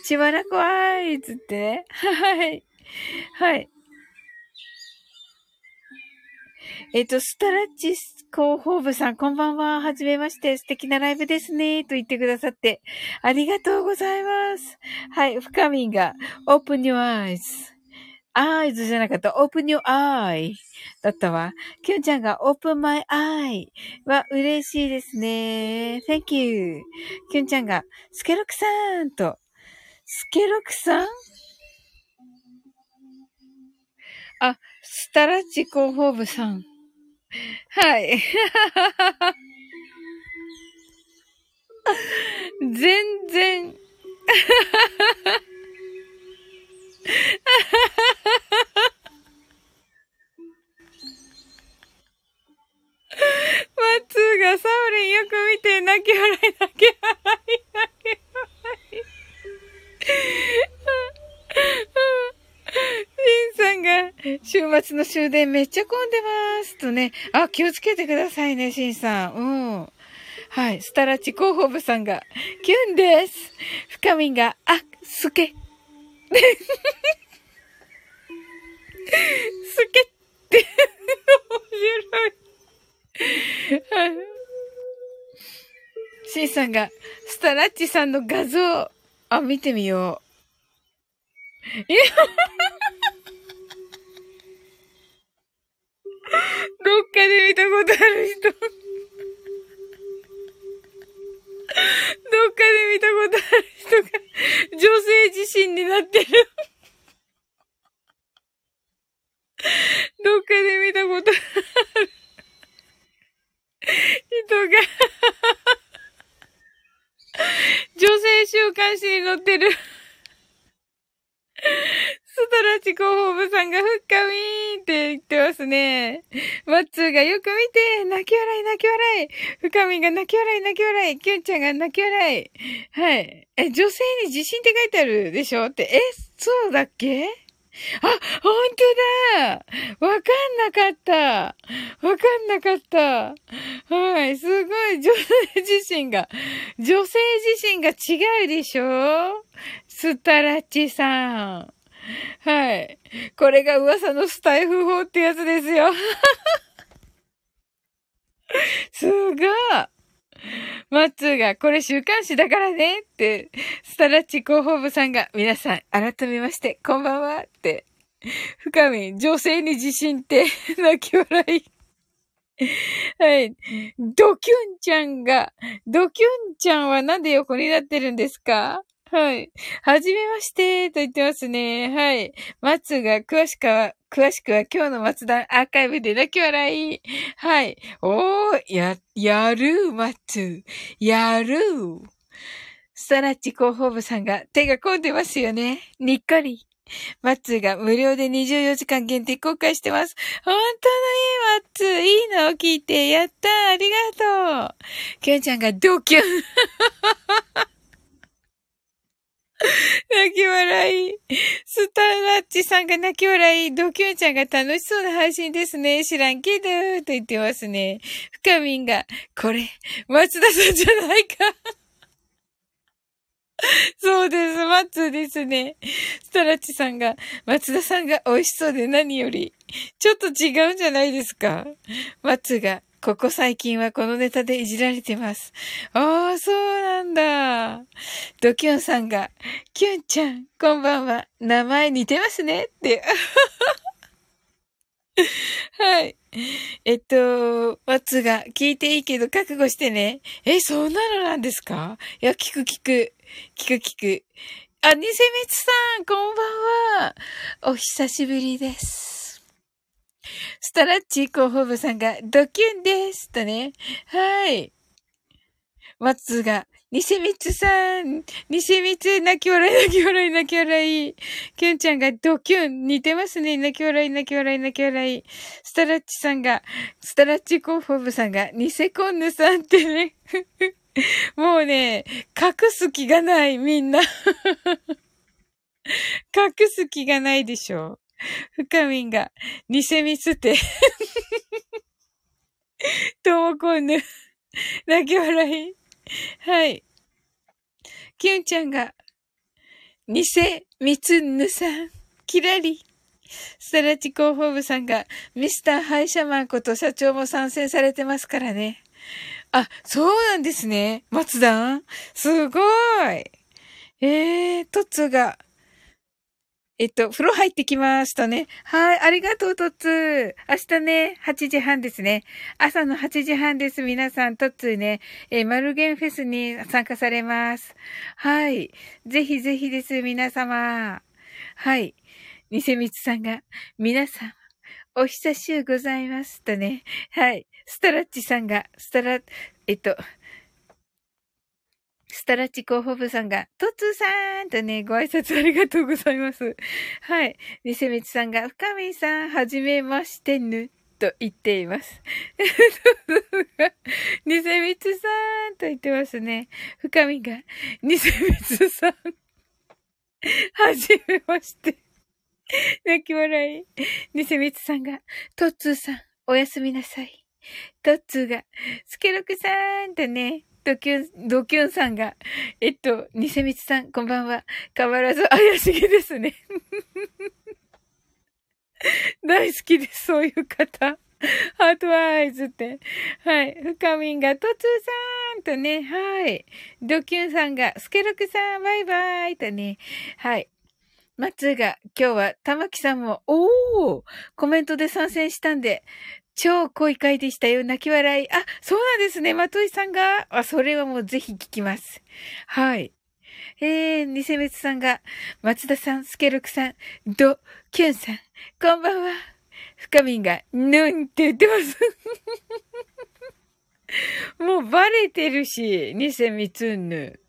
しばらくわいつってね。はい。はい。えっ、と、スタラッチ広報部さん、こんばんは。はじめまして。素敵なライブですね。と言ってくださって、ありがとうございます。はい、深みが、open your eyes. eyes じゃなかった。open your eye だったわ。きゅんちゃんが open my eye は嬉しいですね。thank you. きゅんちゃんが、スケロクさんと、スケロクさん？あ、スタラッチ広報部さん。はい。全然。マッツーがサウリンよく見て泣き笑い泣き笑い泣き笑い。シンさんが、週末の終電めっちゃ混んでますとね。あ、気をつけてくださいね、シンさん。うん。はい。スタラチ広報部さんが、キュンです。深みんが、あ、すけ。すけって、面白い。シンさんが、スタラッチさんの画像、あ、見てみよう。いや どっかで見たことある人。どっかで見たことある人が女性自身になってる。どっかで見たことある人が。女性週刊誌に載ってる。ストラチ広報部さんがふっかみーって言ってますね。マッツーがよく見て、泣き笑い泣き笑い。深みが泣き笑い泣き笑い。キュンちゃんが泣き笑い。はい。え、女性に自信って書いてあるでしょ？って。え、そうだっけ？あ、ほんとだわかんなかったわかんなかったはい、すごい、女性自身が、女性自身が違うでしょ？スタラッチさん。はい。これが噂のスタイフ法ってやつですよ。すごい。マッツーが、これ週刊誌だからねって、スタラッチ広報部さんが、皆さん、改めまして、こんばんはって。深み、女性に自信って、泣き笑い。はい。ドキュンちゃんが、ドキュンちゃんはなんで横になってるんですか？はい。はじめまして、と言ってますね。はい。松が詳しくは、詳しくは今日の松田アーカイブで泣き笑い。はい。おー、や、やる、松。やる。スタラッチ広報部さんが手が込んでますよね。にっこり。マッツーが無料で24時間限定公開してます。本当のいいマッツー、いいのを聞いて、やったありがとうキュンちゃんがドキュン 泣き笑い。スターラッチさんが泣き笑い。ドキュンちゃんが楽しそうな配信ですね。知らんけど、と言ってますね。深みんが、これ、松田さんじゃないか。そうです。マッツーですね。スタラッチさんが、松田さんが美味しそうで何より、ちょっと違うんじゃないですかマッツーが、ここ最近はこのネタでいじられてます。ああ、そうなんだ。ドキュンさんが、キュンちゃん、こんばんは。名前似てますねって。はい。えっと、ワッツが聞いていいけど覚悟してね。え、そんなのなんですか？いや、聞く聞く。聞く聞く。あ、ニセミツさん、こんばんは。お久しぶりです。ストラッチ広報部さんがドキュンですとね。はい。マツが、ニセミツさん、ニセミツ、泣き笑い、泣き笑い、泣き笑い。キュンちゃんがドキュン、似てますね。泣き笑い、泣き笑い、泣き笑い。ストラッチさんが、ストラッチ広報部さんが、ニセコンヌさんってね。もうね、隠す気がない、みんな。隠す気がないでしょ。深みんが、偽ミスって。ともこんぬ。泣き笑い。はい。キュンちゃんが、偽三つぬさん、キラリ。ストラチ広報部さんが、ミスターハイシャマンこと社長も参戦されてますからね。あ、そうなんですね。松田すごい。えー、トッツが、えっと、風呂入ってきますとね。はい、ありがとう、トッツー。明日ね、8時半ですね。朝の8時半です。皆さん、トッツーね、えー、マルゲンフェスに参加されます。はい。ぜひぜひです、皆様。はい。ニセミツさんが、皆さん、お久しゅうございますとね。はい。ストラッチさんが、ストラ、えっと、スタラチ広報部さんが、トッツーさんとね、ご挨拶ありがとうございます。はい。ニセミツさんが、深見さん、はじめましてぬ。と言っています。ニセミツさんと言ってますね。深見が、ニセミツさん、はじめまして。泣き笑い。ニセミツさんが、トッツーさん、おやすみなさい。トッツーが、スケロクさんとね、ドキュン、ドキュンさんが、えっと、ニセミツさん、こんばんは。変わらず怪しげですね。大好きです、そういう方。 heart eyes って。はい。深みんが、トツーさんとね、はい。ドキュンさんが、スケロクさん、バイバイとね、はい。松が、今日は、玉木さんも、おーコメントで参戦したんで、超濃い回でしたよ。泣き笑い。あ、そうなんですね。まといさんが。あ、それはもうぜひ聞きます。はい。えー、ニセメツさんが、松田さん、スケルクさん、ド、キュンさん、こんばんは。深みんが、ぬんって言ってます。もうバレてるし、ニセミツンヌ。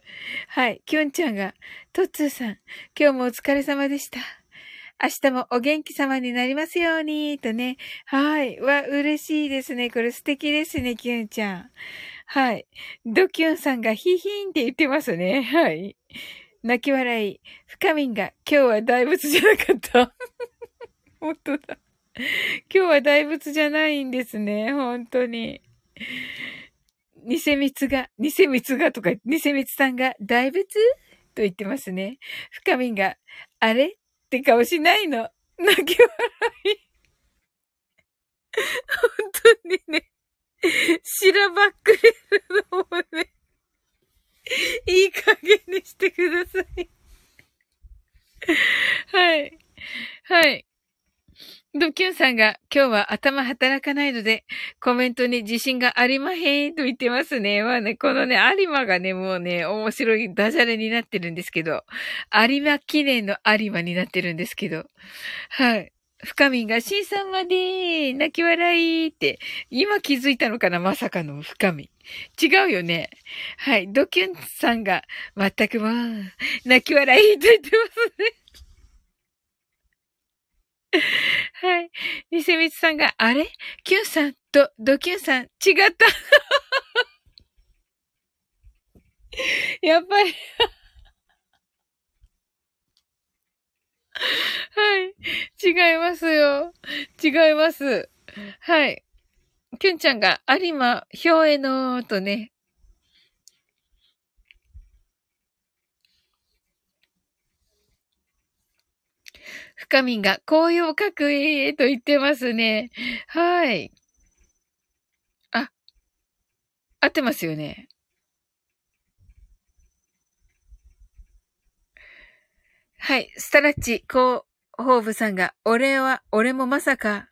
はい。キュンちゃんが、トッツーさん、今日もお疲れ様でした。明日もお元気様になりますように、とね。はい。わ、嬉しいですね。これ素敵ですね、キュンちゃん。はい。ドキュンさんがヒヒンって言ってますね。はい。泣き笑い。深みんが今日は大仏じゃなかった。本当だ。今日は大仏じゃないんですね。本当に。ニセミツが、ニセミツがとか、ニセミツさんが大仏？と言ってますね。深みんが、あれ？って顔しないの。泣き笑い。本当にね、しらばっくれるのもね、いい加減にしてください。はい。はい。ドキュンさんが今日は頭働かないのでコメントに自信がありまへんと言ってますね。まあね、このね、有馬がね、もうね、面白いダジャレになってるんですけど、有馬記念の有馬になってるんですけど、はい。深みが、シンさんまで泣き笑いって、今気づいたのかなまさかの深み。違うよね。はい。ドキュンさんが、全くもう、泣き笑いと言ってますね。はい。ニセミツさんが、あれ？キュンさんとドキュンさん違った やっぱり はい。違いますよ。違います。はい。キュンちゃんが、有馬、表へのーとね、深みが紅葉かくえと言ってますね。はい。あ、合ってますよね。はい。スタラッチ、広報部さんが、俺は、俺もまさか、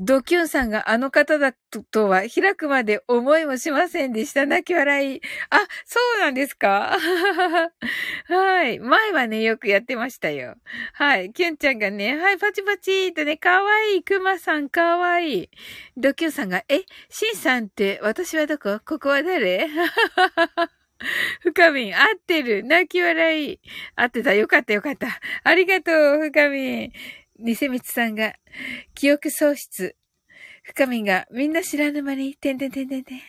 ドキュンさんがあの方だとは開くまで思いもしませんでした。泣き笑い。あ、そうなんですか？はい。前はね、よくやってましたよ。はい。キュンちゃんがね、はい、パチパチーとね、かわいい。クマさんかわいい。ドキュンさんが、え、シンさんって私はどこ？ここは誰？深みん、合ってる。泣き笑い。合ってた。よかったよかった。ありがとう、深みん。ニセミツさんが、記憶喪失。深みが、みんな知らぬ間に、てんてんてんてんてん。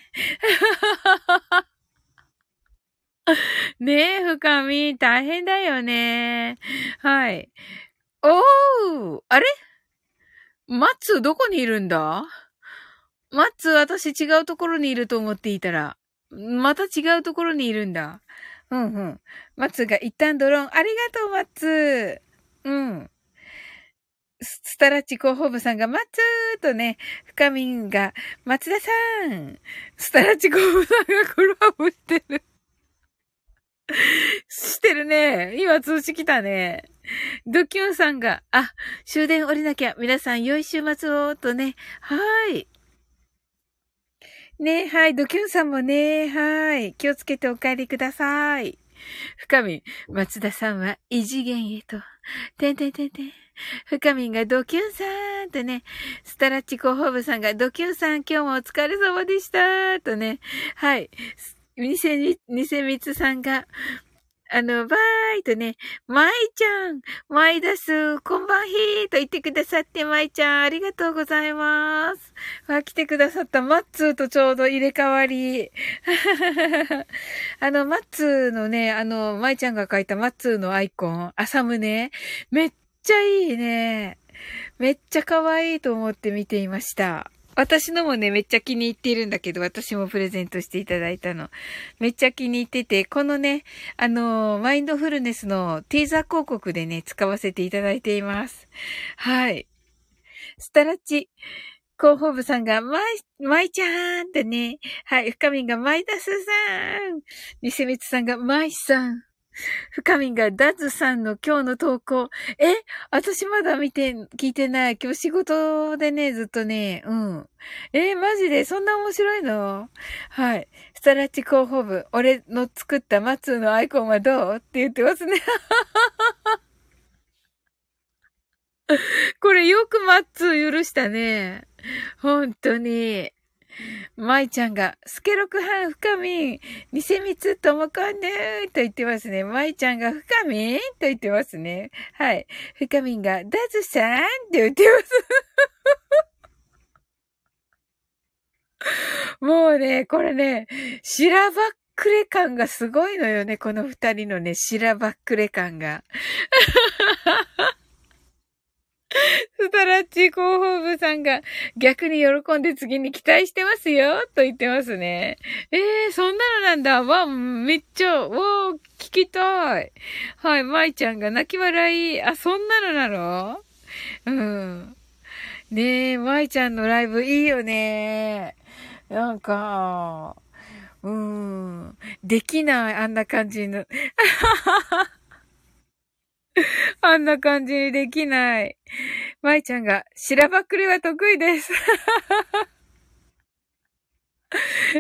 ねえ、深み、大変だよね。はい。おーあれ？松、どこにいるんだ？マッツー、私違うところにいると思っていたら、また違うところにいるんだ。うんうん。マッツーが一旦ドローン、ありがとう、マッツー。うん。スタラッチ広報部さんが、マッツーとね、深みんが、松田さん。スタラッチ広報部さんがコラボしてる。してるね。今通知来たね。ドキュンさんが、あ、終電降りなきゃ。皆さん良い週末を、とね。はい。ねはい。ドキュンさんもねはい。気をつけてお帰りください。深み、松田さんは異次元へと。てんてんてんてん。深みんがドキュンさんとね、スタラッチ広報部さんがドキュンさん今日もお疲れ様でしたとね、はい。ニセ、ニセミツさんが、あの、バーイとね、マイちゃん、マイダス、こんばんひーと言ってくださって、マイちゃん、ありがとうございます。あ、来てくださったマッツーとちょうど入れ替わり。あの、マッツーのね、あの、マイちゃんが書いたマッツーのアイコン、朝胸、めっちゃいいね。めっちゃ可愛いと思って見ていました。私のもね、めっちゃ気に入っているんだけど、私もプレゼントしていただいたの。めっちゃ気に入ってて、このね、あの、マインドフルネスのティーザー広告でね、使わせていただいています。はい。スタラッチ、広報部さんが、マイ、マイちゃーんってね。はい。深みがマイダスさん。ニセミツさんがマイさん。深みがダズさんの今日の投稿。え？私まだ見て、聞いてない。今日仕事でね、ずっとね、うん。えマジで？そんな面白いの？はい。スタラッチ広報部、俺の作ったマツのアイコンはどう？って言ってますね。これよくマッツ許したね。本当に。舞ちゃんが、スケロクハン深みん、ニセミツともこんぬーと言ってますね。舞ちゃんが深みんと言ってますね。はい。深みんが、ダズさんって言ってます。もうね、これね、しらばっくれ感がすごいのよね。この二人のね、しらばっくれ感が。スタラッチ広報部さんが逆に喜んで次に期待してますよと言ってますね。ええー、そんなのなんだ。わ、めっちゃ、わ聞きたい。はい、舞ちゃんが泣き笑い。あ、そんなのなの？うん。ねえ、舞ちゃんのライブいいよね。なんか、うーん。できない、あんな感じの。あははは あんな感じにできない。舞ちゃんが、しらばっくりは得意です。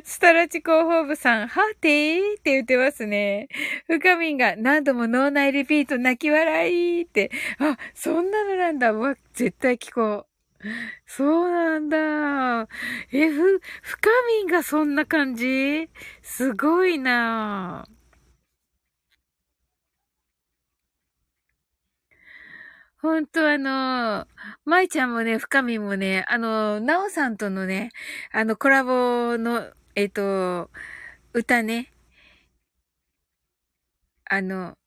スタラチ広報部さん、ハーティーって言ってますね。深みんが何度も脳内リピート泣き笑いって。あ、そんなのなんだ。わ、絶対聞こう。そうなんだ。え、ふ、深みんがそんな感じ？すごいなぁ。ほんとあの、舞ちゃんもね、深みもね、あの、なおさんとのね、あの、コラボの、えっ、と、歌ね、あの、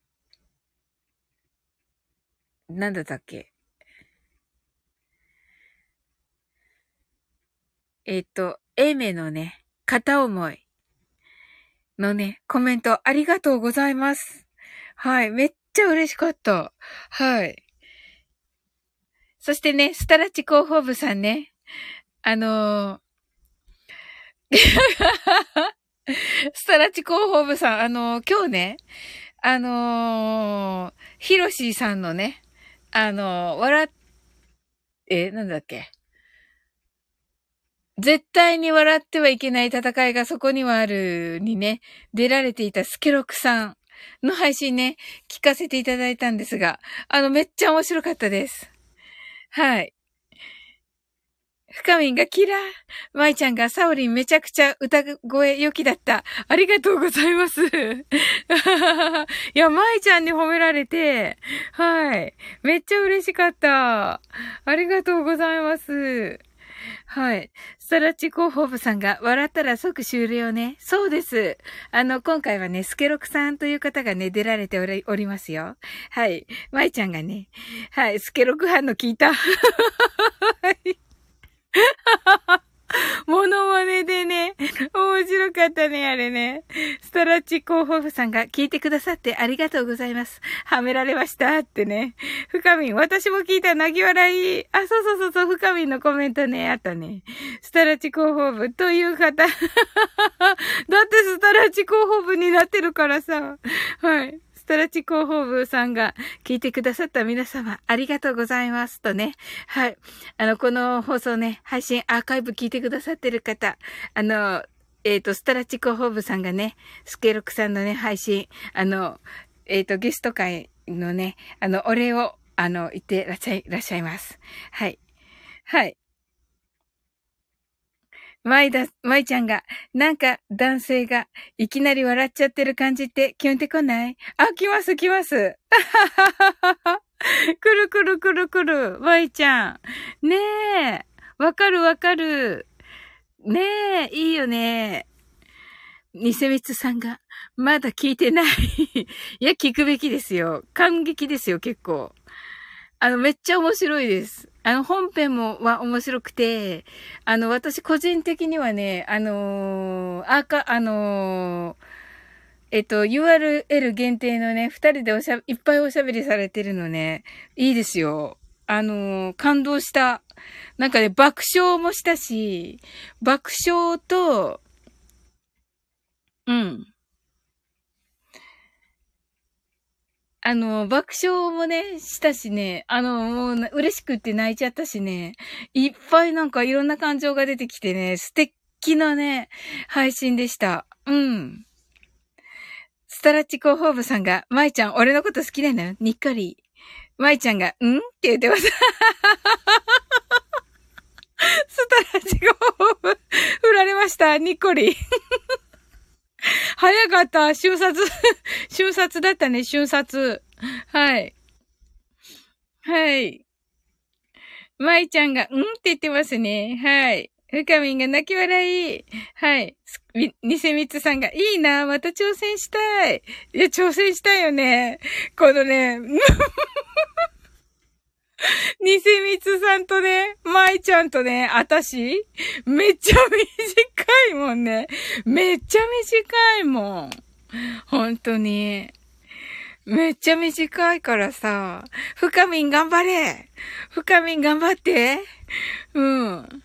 なんだったっけえっ、と、エイメのね、片思いのね、コメントありがとうございます。はい、めっちゃ嬉しかった。はい。そしてね、スタラッチ広報部さんね、あのー、スタラチ広報部さん、あのー、今日ね、あのー、ヒロシーさんのね、あのー、笑っ、え、なんだっけ。絶対に笑ってはいけない戦いがそこにはあるにね、出られていたスケロクさんの配信ね、聞かせていただいたんですが、あの、めっちゃ面白かったです。はい。深みんがキラー。舞ちゃんがサオリンめちゃくちゃ歌声良きだった。ありがとうございます。いや、舞ちゃんに褒められて、はい。めっちゃ嬉しかった。ありがとうございます。はい。ストラッチ広報部さんが笑ったら即終了ね。そうです。あの、今回はね、スケロクさんという方がね、出られておりおりますよ。はい。舞ちゃんがね、はい、スケロク班の聞いた。はい。モノマネでね、面白かったね、あれね。ストラッチ広報部さんが聞いてくださってありがとうございます。はめられましたってね。深みん、私も聞いた泣き笑い。あ、そうそうそうそう、深みんのコメントね、あったね。ストラッチ広報部という方。だってストラッチ広報部になってるからさ。はい。ストラッチ広報部さんが聞いてくださった皆様、ありがとうございます。とね。はい。あの、この放送ね、配信アーカイブ聞いてくださってる方、あの、えっ、ー、と、ストラッチ広報部さんがね、スケロクさんのね、配信、あの、えっ、ー、と、ゲスト会のね、あの、お礼を、あの、言ってらっしゃい、いらっしゃいます。はい。はい。マイだ、マイちゃんが、なんか男性がいきなり笑っちゃってる感じってキュンってこない？あ、来ます来ます。くるくるくるくる、マイちゃん。ねえ。わかるわかる。ねえ、いいよね。ニセミツさんが、まだ聞いてない いや、聞くべきですよ。感激ですよ、結構。あの、めっちゃ面白いです。あの、本編もは面白くて、あの、私個人的にはね、あのー、あか、あのー、えっと、URL 限定のね、二人でおしゃ、いっぱいおしゃべりされてるのね、いいですよ。あのー、感動した。なんかね、爆笑もしたし、爆笑と、うん。あの、爆笑もね、したしね、あの、もう、嬉しくって泣いちゃったしね、いっぱいなんかいろんな感情が出てきてね、素敵なね、配信でした。うん。ストラッチ広報部さんが、舞ちゃん、俺のこと好きなのにっこり。舞ちゃんが、ん？って言ってます。ストラッチ広報部、振られました。にっこり。早かった。瞬殺、瞬殺だったね、瞬殺。はい。はい。舞ちゃんが、んって言ってますね。はい。ふかみんが泣き笑い。はい。ニセミツさんが、いいな、また挑戦したい。いや、挑戦したいよね。このね、ニセミツさんとね、マイちゃんとね、あたし、めっちゃ短いもんね。めっちゃ短いもん。本当に。めっちゃ短いからさ、深みん頑張れ深みん頑張ってうん。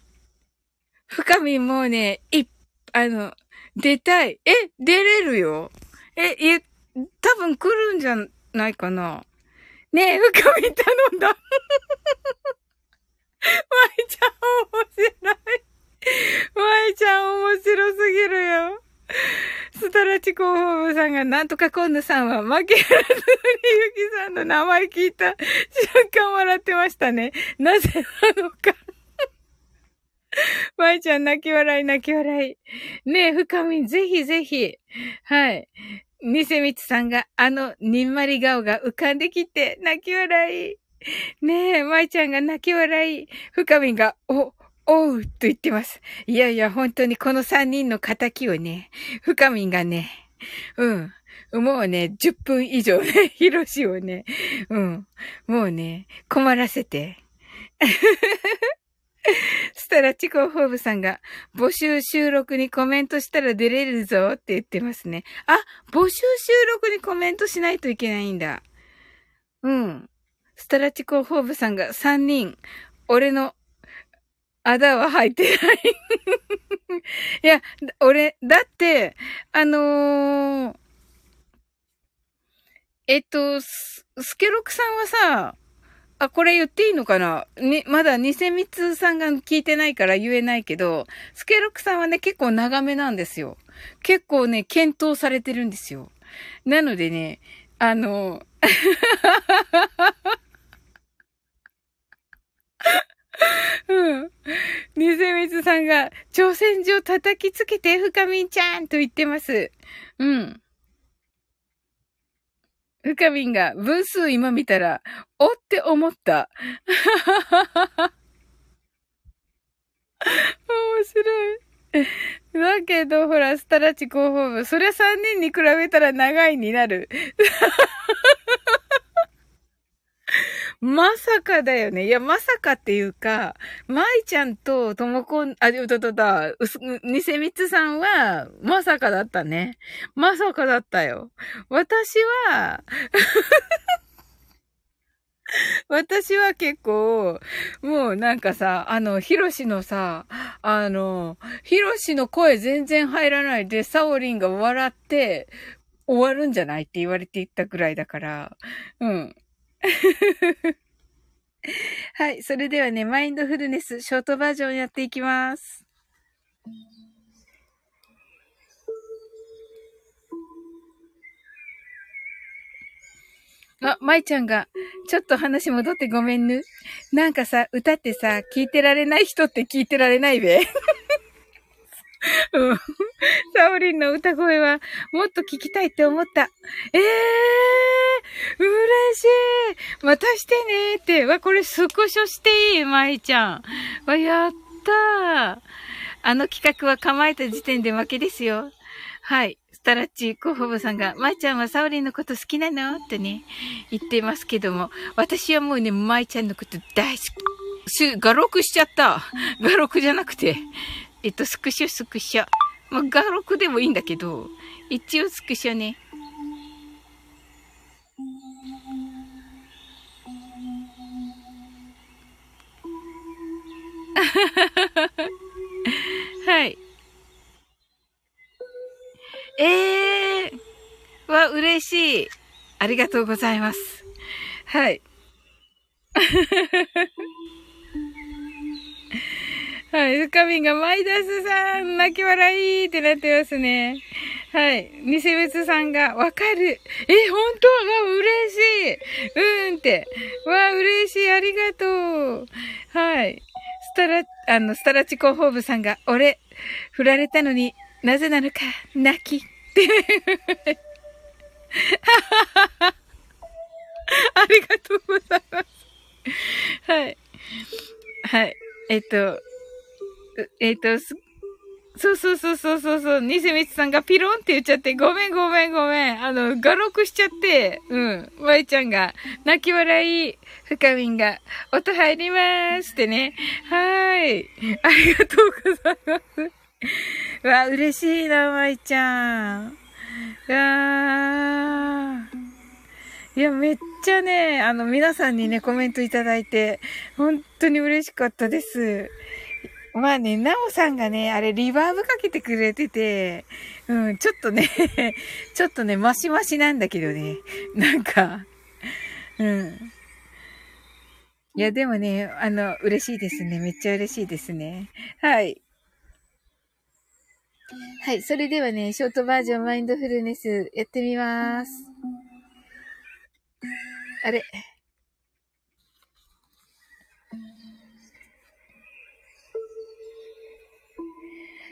深みんもうね、い、あの、出たい。え、出れるよ。え、え、多分来るんじゃないかな。ねえ、深み頼んだ。まいちゃん面白い。まいちゃん面白すぎるよ。ストラチ広報部さんがなんとか今度さんは負けられずにゆきさんの名前聞いた瞬間笑ってましたね。なぜなのかまいちゃん泣き笑い泣き笑い。ねえ、深みぜひぜひ。はい。ニセミツさんが、あの、にんまり顔が浮かんできて、泣き笑い。ねえ、舞ちゃんが泣き笑い。深みが、お、おう、と言ってます。いやいや、本当にこの三人の仇をね、深みがね、うん。もうね、10分以上ね、ヒロシをね、うん。もうね、困らせて。スタラチコホーブさんが、募集収録にコメントしたら出れるぞって言ってますね。あ、募集収録にコメントしないといけないんだ。うん。スタラチコホーブさんが3人、俺の、あだは入ってない いや、俺、だって、あのー、えっと、スケロクさんはさ、あ、これ言っていいのかな？ね、まだ偽光さんが聞いてないから言えないけど、スケロクさんはね、結構長めなんですよ。結構ね、検討されてるんですよ。なのでね、あの、うん。偽光さんが、挑戦状叩きつけて、深みんちゃんと言ってます。うん。ふかびんが分数今見たら、おって思った。面白い。だけど、ほら、スタラチ広報部。そりゃ3人に比べたら長いになる。まさかだよね。いや、まさかっていうか、舞ちゃんとともこん、あ、うととだ、うす、にせみつさんは、まさかだったね。まさかだったよ。私は、私は結構、もうなんかさ、あの、ヒロシのさ、あの、ヒロシの声全然入らないで、サオリンが笑って終わるんじゃないって言われていったぐらいだから、うん。はい。それではね、マインドフルネス、ショートバージョンやっていきます。あ、舞ちゃんが、ちょっと話戻ってごめんぬ。なんかさ、歌ってさ、聞いてられない人って聞いてられないべ。うん。サオリンの歌声は、もっと聞きたいって思った。ええー、嬉しい。またしてねって。わ、これスクショしていい舞ちゃん。わ、やったー。あの企画は構えた時点で負けですよ。はい。スタラッチ広報部さんが、舞ちゃんはサオリンのこと好きなの？ってね、言ってますけども、私はもうね、舞ちゃんのこと大好き。す画録しちゃった。画録じゃなくて、えっと、スクショスクショ。まあ、画録でもいいんだけど、一応スクショね。はい。ええー、わ、嬉しい。ありがとうございます。はい。はい。深みがマイダスさん、泣き笑いってなってますね。はい。ニセベツさんが、わかる。え、本当？わ、嬉しい。うんって。わ、嬉しい。ありがとう。はい。スタラ、あの、スタラチ広報部さんが、俺、振られたのになぜなのか、泣き。って。ありがとうございます。はい。はい。えっと、えっと、そうそうそうそうそうそう、ニセミツさんがピロンって言っちゃって、ごめんごめんごめん。あの、画録しちゃって、うん。ワイちゃんが、泣き笑い、深みんが、音入りまーすってね。はーい。ありがとうございます。わ、嬉しいな、まいちゃん。うわいや、めっちゃね、あの、皆さんにね、コメントいただいて、本当に嬉しかったです。まあね、なおさんがね、あれ、リバーブかけてくれてて、うん、ちょっとね ちょっとね、マシマシなんだけどね、なんか、うん。いや、でもね、あの、嬉しいですね。めっちゃ嬉しいですね。はい。はい。それではね、ショートバージョンマインドフルネスやってみます。あれ？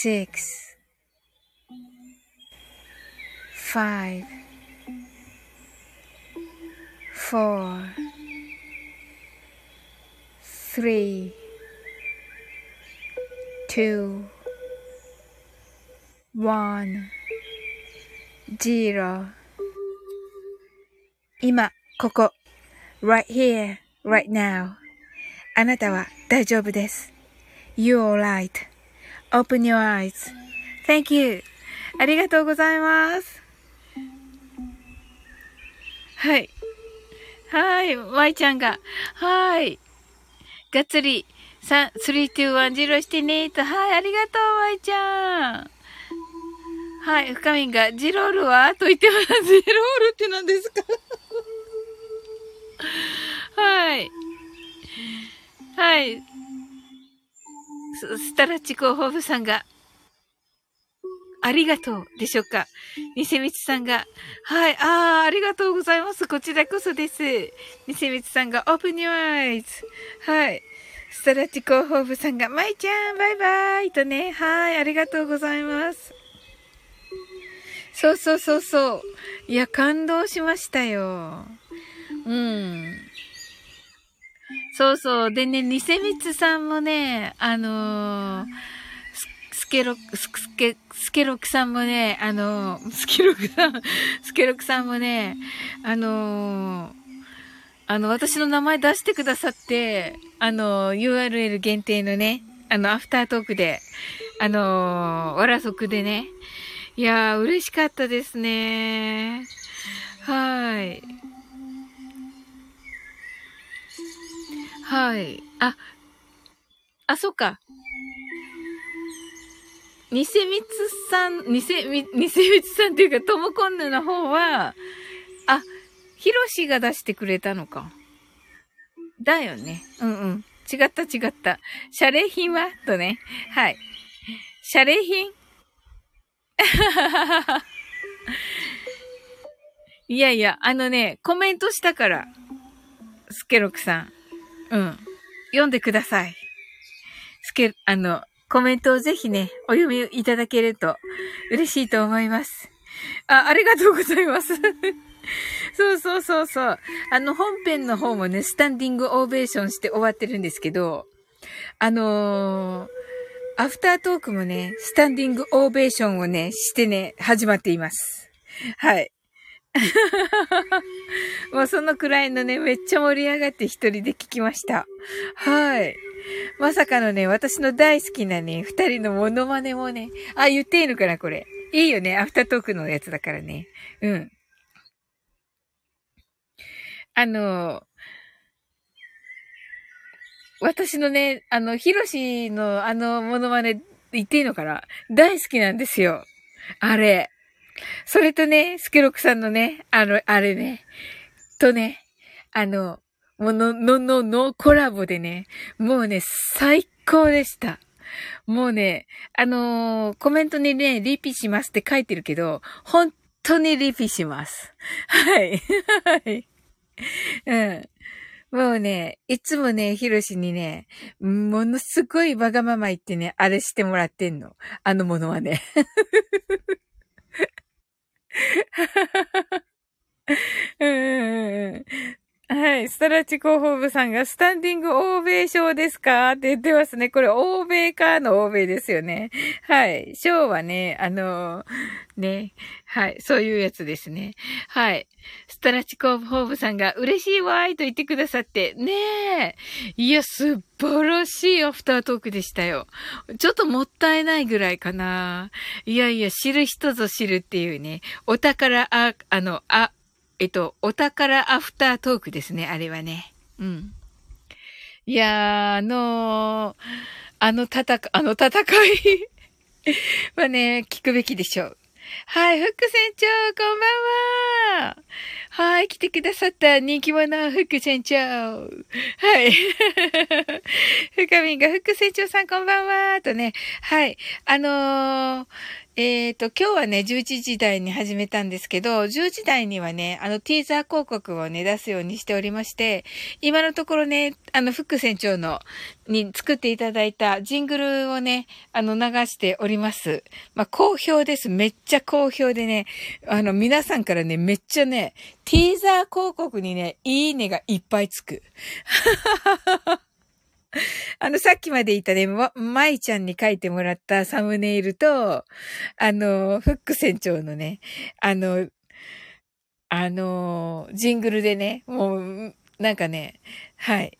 six, five, four, three, two, one, zero 今、ここ、right here, right now あなたは大丈夫です。You're alright.Open your eyes.Thank you. ありがとうございます。はい。はい。まいちゃんが。はい。がっつり、3、3、2、1、0してねと。はい。ありがとう、まいちゃん。はい。深みんが、ジロールは？と言ってます。ジロールって何ですか？はい。はい。スタラチコホーフさんが、ありがとうでしょうか？ニセミツさんが、はい、ああ、ありがとうございます。こちらこそです。ニセミツさんが、オープニュアイズ。はい。ストラチ広報部さんが、まいちゃん、バイバイとね、はい、ありがとうございます。そうそうそうそう。いや、感動しましたよ。うん。そうそう。でね、ニセミツさんもね、あのーケロ、スケ、スケロクさんもね、あの、スケロクさん、スケロクさんもね、あのあの、私の名前出してくださって、あの、URL 限定のね、あの、アフタートークで、あの、わらそくでね。いやー、嬉しかったですね。はい。はい。あ、あ、そっか。ニセミツさん、ニセミ、ニセミツさんっていうか、トモコンヌの方は、あ、ヒロシが出してくれたのか。だよね。うんうん。違った違った。謝礼品は？とね。はい。謝礼品？いやいや、あのね、コメントしたから。スケロクさん。うん。読んでください。スケ、あの、コメントをぜひね、お読みいただけると嬉しいと思います。あ、ありがとうございます。そうそうそうそう。あの、本編の方もね、スタンディングオーベーションして終わってるんですけど、あのー、アフタートークもね、スタンディングオーベーションをね、してね、始まっています。はい。もうそのくらいのね、めっちゃ盛り上がって一人で聞きました。はい。まさかのね、私の大好きなね、二人のモノマネもね、あ、言っていいのかな、これ。いいよね、アフタートークのやつだからね。うん。あの、私のね、あの、ヒロシのあのモノマネ言っていいのかな？大好きなんですよ。あれ。それとね、スケロクさんのね、あの、あれね、とね、あの、もの、の、の、のコラボでね、もうね、最高でした。もうね、あのー、コメントにね、リピしますって書いてるけど、本当にリピします。はい。はい。うん。もうね、いつもね、ヒロシにね、ものすごいわがまま言ってね、あれしてもらってんの。あのものはね。うんうんうん。はい。ストラッチ広報部さんが、スタンディング欧米賞ですかって言ってますね。これ、欧米かの欧米ですよね。はい。賞はね、あのー、ね。はい。そういうやつですね。はい。ストラッチ広報部さんが、嬉しいわーいと言ってくださって、ねえ。いや、素晴らしいアフタートークでしたよ。ちょっともったいないぐらいかな。いやいや、知る人ぞ知るっていうね。お宝、あ、あの、あ、えっと、お宝アフタートークですね、あれはね。うん。いやー、あのー、あの戦、あの戦い はね、聞くべきでしょう。はい、フック船長、こんばんは。はい、来てくださった人気者、フック船長。はい。かみんが、副船長さんこんばんはとね、はい。あのー、えっ、ー、と、今日はね、11時台に始めたんですけど、10時台にはね、あの、ティーザー広告をね、出すようにしておりまして、今のところね、あの、副船長の、に作っていただいたジングルをね、あの、流しております。まあ、好評です。めっちゃ好評でね、あの、皆さんからね、めっちゃね、ティーザー広告にね、いいねがいっぱいつく。はははは あの、さっきまで言ったね、ま、舞ちゃんに書いてもらったサムネイルと、あの、フック船長のね、あの、あの、ジングルでね、もう、なんかね、はい。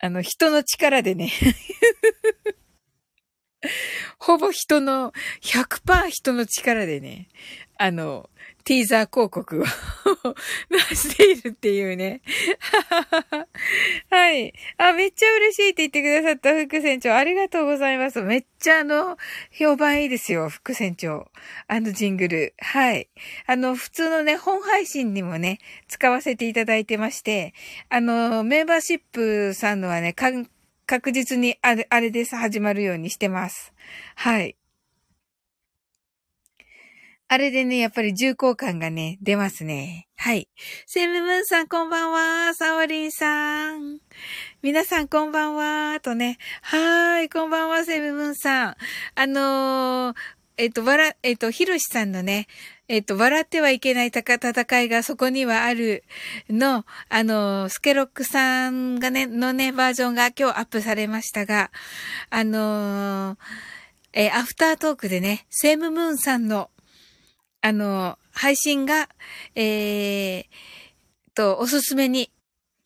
あの、人の力でね ほぼ人の、100%人の力でね、あの、ティーザー広告を 出しているっていうね。はい。あ、めっちゃ嬉しいって言ってくださった副船長。ありがとうございます。めっちゃあの、評判いいですよ、副船長。あのジングル。はい。あの、普通のね、本配信にもね、使わせていただいてまして、あの、メンバーシップさんのはね、確実にあれ、あれです。始まるようにしてます。はい。あれでね、やっぱり重厚感がね、出ますね。はい。セムムーンさんこんばんは。サオリンさん。皆さんこんばんは。とね。はーい、こんばんは、セムムーンさん。あのー、えっと、わら、えっと、ひろしさんのね、えっと、笑ってはいけない戦いがそこにはあるの、あの、スケロックさんがね、のね、バージョンが今日アップされましたが、あのえー、アフタートークでね、セムムーンさんのあの、配信が、えー、と、おすすめに、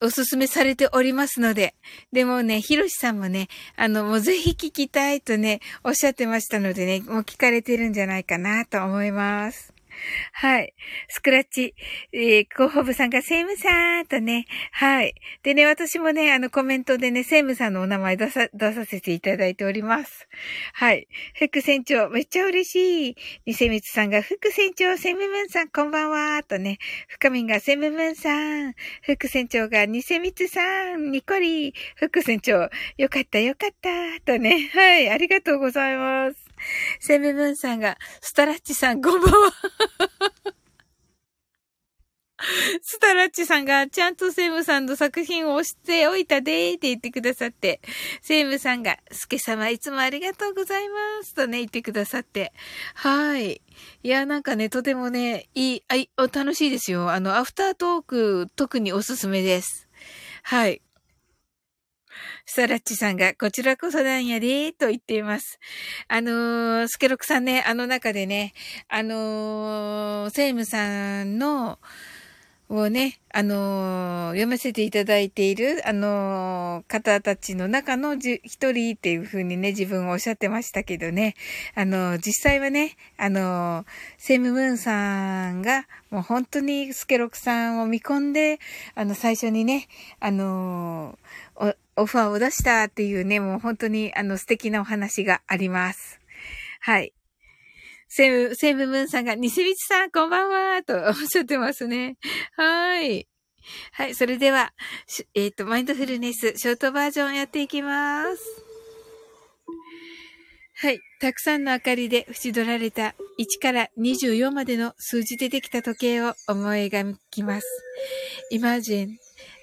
おすすめされておりますので、でもね、ひろしさんもね、あの、もうぜひ聞きたいとね、おっしゃってましたのでね、もう聞かれてるんじゃないかなと思います。はい。スクラッチ、えー、広報部さんがセイムさんとね、はい。でね、私もね、あのコメントでね、セイムさんのお名前出さ、出させていただいております。はい。副船長、めっちゃ嬉しい。ニセミツさんが、副船長、セムムンさん、こんばんは、とね、深みんが、セムムンさん、副船長が、ニセミツさん、ニコリ、副船長、よかった、よかった、とね、はい、ありがとうございます。セムムンさんが、スタラッチさん、こんばんは。スタラッチさんが、ちゃんとセムさんの作品を押しておいたでーって言ってくださって、セムさんが、スケ様いつもありがとうございますとね、言ってくださって。はい。いや、なんかね、とてもね、いい、あい、楽しいですよ。あの、アフタートーク、特におすすめです。はい。サラッチさんが、こちらこそなんやで、と言っています。あのー、スケロクさんね、あの中でね、あのー、セイムさんの、をね、あのー、読ませていただいている、あのー、方たちの中の一人っていうふうにね、自分をおっしゃってましたけどね、あのー、実際はね、あのセムムーンさんが、もう本当にスケロクさんを見込んで、あの、最初にね、あのオファーを出したっていうね、もう本当にあの素敵なお話があります。はい。セム、セムムーンさんが、ニセミチさん、こんばんは、と おっしゃってますね。はい。はい。それでは、えっ、ー、と、マインドフルネス、ショートバージョンやっていきます。はい。たくさんの明かりで縁取られた1から24までの数字でできた時計を思い描きます。Imagine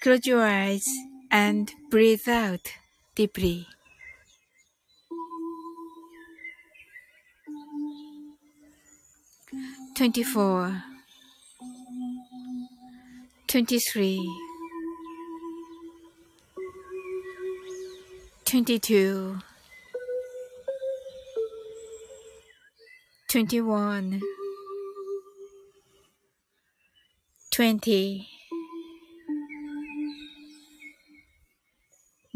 Close your eyes and breathe out deeply. twenty-four, twenty-three, twenty-two, twenty-one, twenty,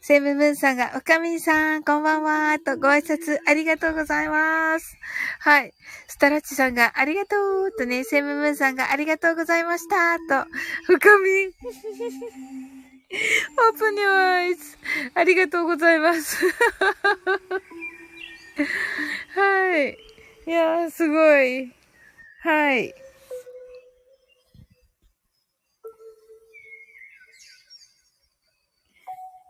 セムムーンさんが、おかみんさん、こんばんは、とご挨拶ありがとうございます。はい。スタラッチさんが、ありがとう、とね、セムムーンさんが、ありがとうございました、と、ふかみん。オープニュアイズ。ありがとうございます。はい。いやー、すごい。はい。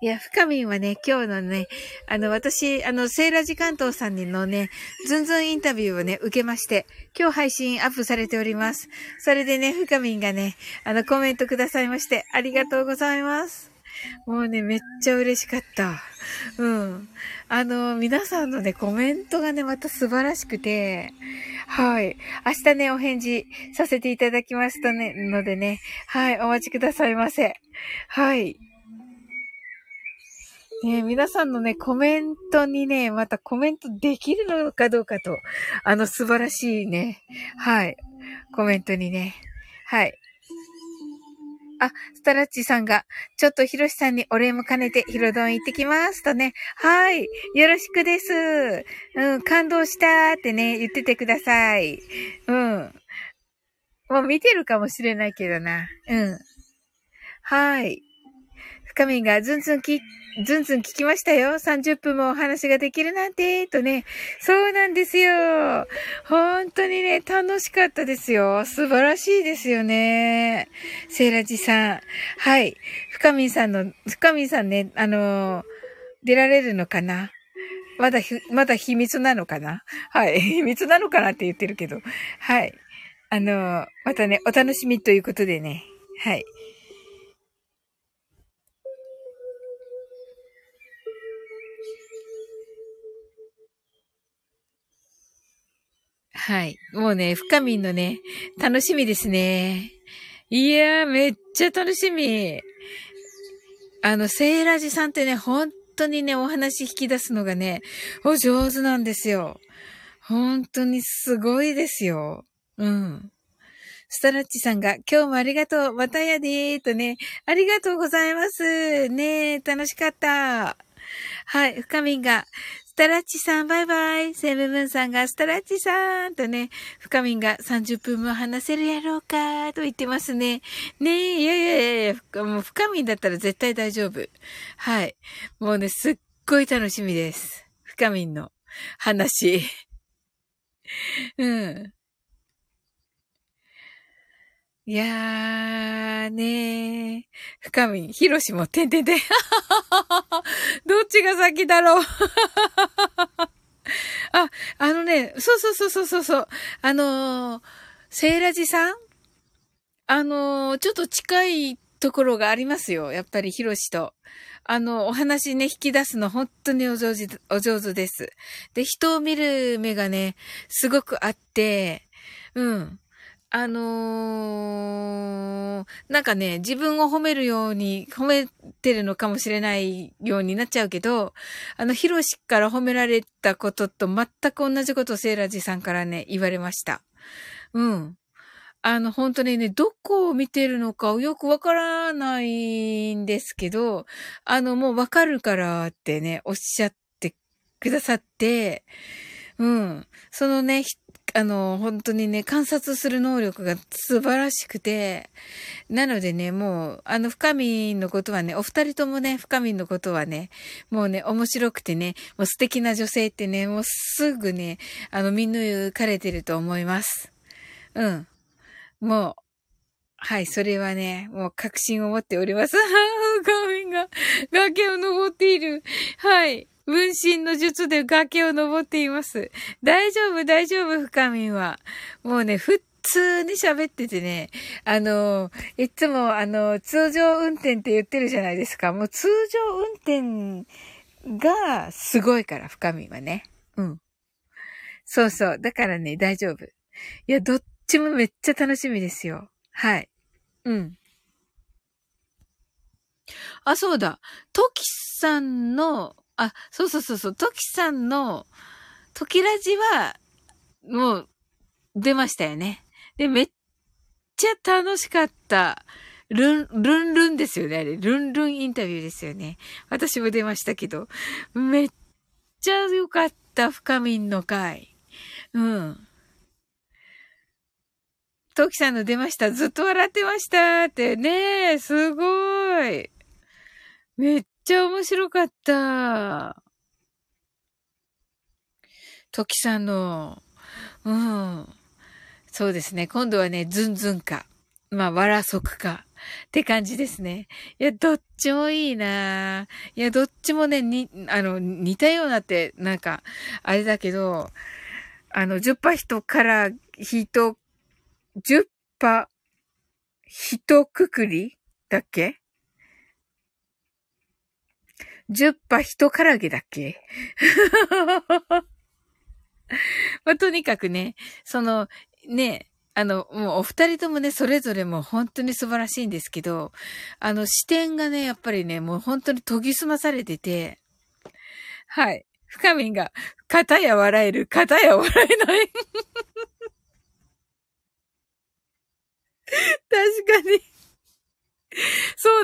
いや、深みんはね、今日のね、あの、私、あの、セーラジ関東さんのね、ズンズンインタビューをね、受けまして、今日配信アップされております。それでね、深みんがね、あの、コメントくださいまして、ありがとうございます。もうね、めっちゃ嬉しかった。うん。あの、皆さんのね、コメントがね、また素晴らしくて、はい。明日ね、お返事させていただきますとね、のでね、はい、お待ちくださいませ。はい。ね皆さんのね、コメントにね、またコメントできるのかどうかと、あの素晴らしいね、はい、コメントにね、はい。あ、スタラッチさんが、ちょっとヒロシさんにお礼も兼ねてヒロドン行ってきますとね、はい、よろしくです。うん、感動したってね、言っててください。うん。もう見てるかもしれないけどな。うん。はい。深みがズンズンき、ズンズン聞きましたよ。30分もお話ができるなんて、とね。そうなんですよ。本当にね、楽しかったですよ。素晴らしいですよね。セイラジさん。はい。深みさんの、深みさんね、あのー出られるのかな？まだひ、まだ秘密なのかな？はい。秘密なのかなって言ってるけど。はい。あのーまたね、お楽しみということでね。はい。はい。もうね、深みんのね、楽しみですね。いやー、めっちゃ楽しみ。あの、セイラジさんってね、本当にね、お話引き出すのがね、お上手なんですよ。本当にすごいですよ。うん。スタラッチさんが、今日もありがとう、またやでーとね、ありがとうございます。ねえ、楽しかった。はい、深みんが、スタラッチさんバイバイ。セブブンさんが、スタラッチさんとね、深みんが30分も話せるやろうかと言ってますね。ねえ、いやいやいやいや、もう深みんだったら絶対大丈夫。はい。もうね、すっごい楽しみです。深みんの話。うん。いやー、ねー。深み、ひろしも、てんてんてん。どっちが先だろう。あ、あのね、そうそうそうそうそうそう。あのー、セイラジさん？あのー、ちょっと近いところがありますよ。やっぱりヒロシと。あの、お話ね、引き出すの本当にお上手、お上手です。で、人を見る目がね、すごくあって、うん。あのー、なんかね、自分を褒めるように、褒めてるのかもしれないようになっちゃうけど、あの、ヒロシから褒められたことと全く同じことをセーラジさんからね、言われました。うん。あの、本当にね、どこを見てるのかよくわからないんですけど、あの、もうわかるからってね、おっしゃってくださって、うん。そのね、あの、本当にね、観察する能力が素晴らしくて、なのでね、もう、あの、深みのことはね、お二人ともね、深みのことはね、もうね、面白くてね、もう素敵な女性ってね、もうすぐね、あの、見抜かれてると思います。うん。もう、はい、それはね、もう確信を持っております。画面が崖を登っている。はい。分身の術で崖を登っています。大丈夫、大丈夫、深みは。もうね、普通に喋っててね、あの、いつもあの、通常運転って言ってるじゃないですか。もう通常運転がすごいから、深みはね。うん。そうそう。だからね、大丈夫。いや、どっちもめっちゃ楽しみですよ。はい。うん。あ、そうだ。トキさんのあ、そうそうそうそう、トキさんの、トキラジは、もう、出ましたよね。で、めっちゃ楽しかった。ルン、ルンルンですよね、あれ。ルンルンインタビューですよね。私も出ましたけど。めっちゃ良かった、深みんの回。うん。トキさんの出ました。ずっと笑ってましたってねすごい。めっっちゃ面白かった。トキさんの、うん。そうですね。今度はね、ズンズンか。まあ、わらそくか。って感じですね。いや、どっちもいいないや、どっちもね、に、あの、似たようなって、なんか、あれだけど、あの、10パ人から人、10パ、人くくりだっけ10羽人からげだっけ？まあ、とにかくね、その、ね、あの、もうお二人ともね、それぞれも本当に素晴らしいんですけど、あの、視点がね、やっぱりね、もう本当に研ぎ澄まされてて、はい。深みんが、片や笑える、片や笑えない確かに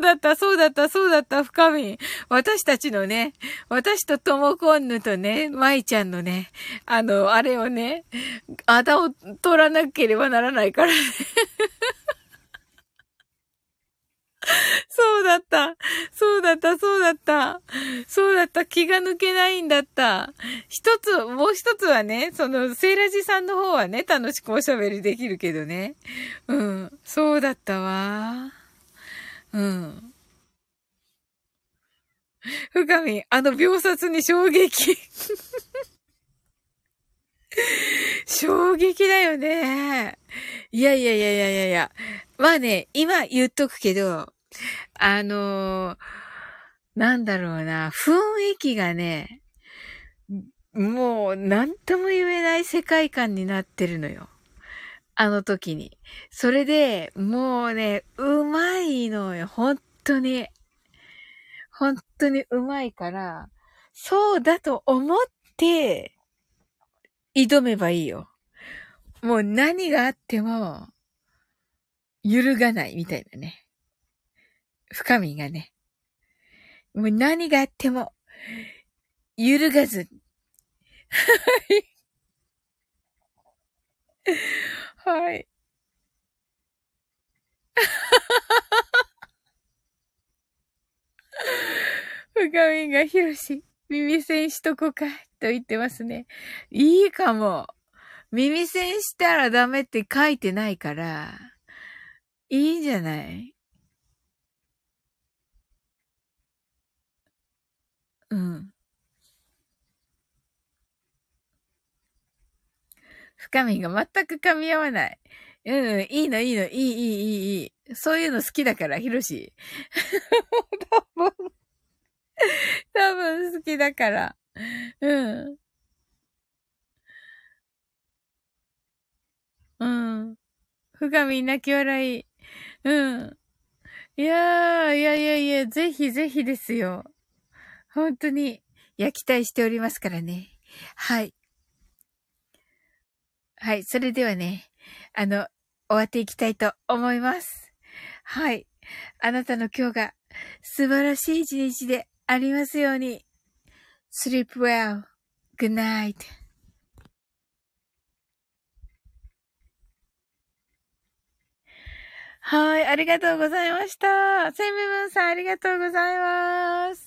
だった、そうだった、そうだった、深み。私たちのね、私とともこんぬとね、舞ちゃんのね、あの、あれをね、あだを取らなければならないからね。そうだった。そうだった、そうだった。そうだった。気が抜けないんだった。一つ、もう一つはね、その、セイラジさんの方はね、楽しくおしゃべりできるけどね。うん。そうだったわ。うん。深み、あの秒殺に衝撃。衝撃だよね。いやいやいやいやいやいや。まあね、今言っとくけど、あのー、なんだろうな、雰囲気がね、もう、なんとも言えない世界観になってるのよ。あの時に。それで、もうね、うまいのよ。本当に。本当にうまいから、そうだと思って、挑めばいいよ。もう何があっても、揺るがないみたいなね。深みがね。もう何があっても、揺るがず。はい。はい。深みがひろし、耳栓しとこか、と言ってますね。いいかも。耳栓したらダメって書いてないから、いいんじゃないうん。深みが全く噛み合わない。うん、いいの、いいの、いい、いい、いい、いい。そういうの好きだから、ひろし。多分、多分好きだから。うん。うん。ふがみ泣き笑い。うん。いやー、いやいやいや、ぜひぜひですよ。本当に、焼き期待しておりますからね。はい。はい、それではね、あの、終わっていきたいと思います。はい。あなたの今日が素晴らしい一日でありますように。sleep well. Good night. はい、ありがとうございました。セムムーンさんありがとうございます。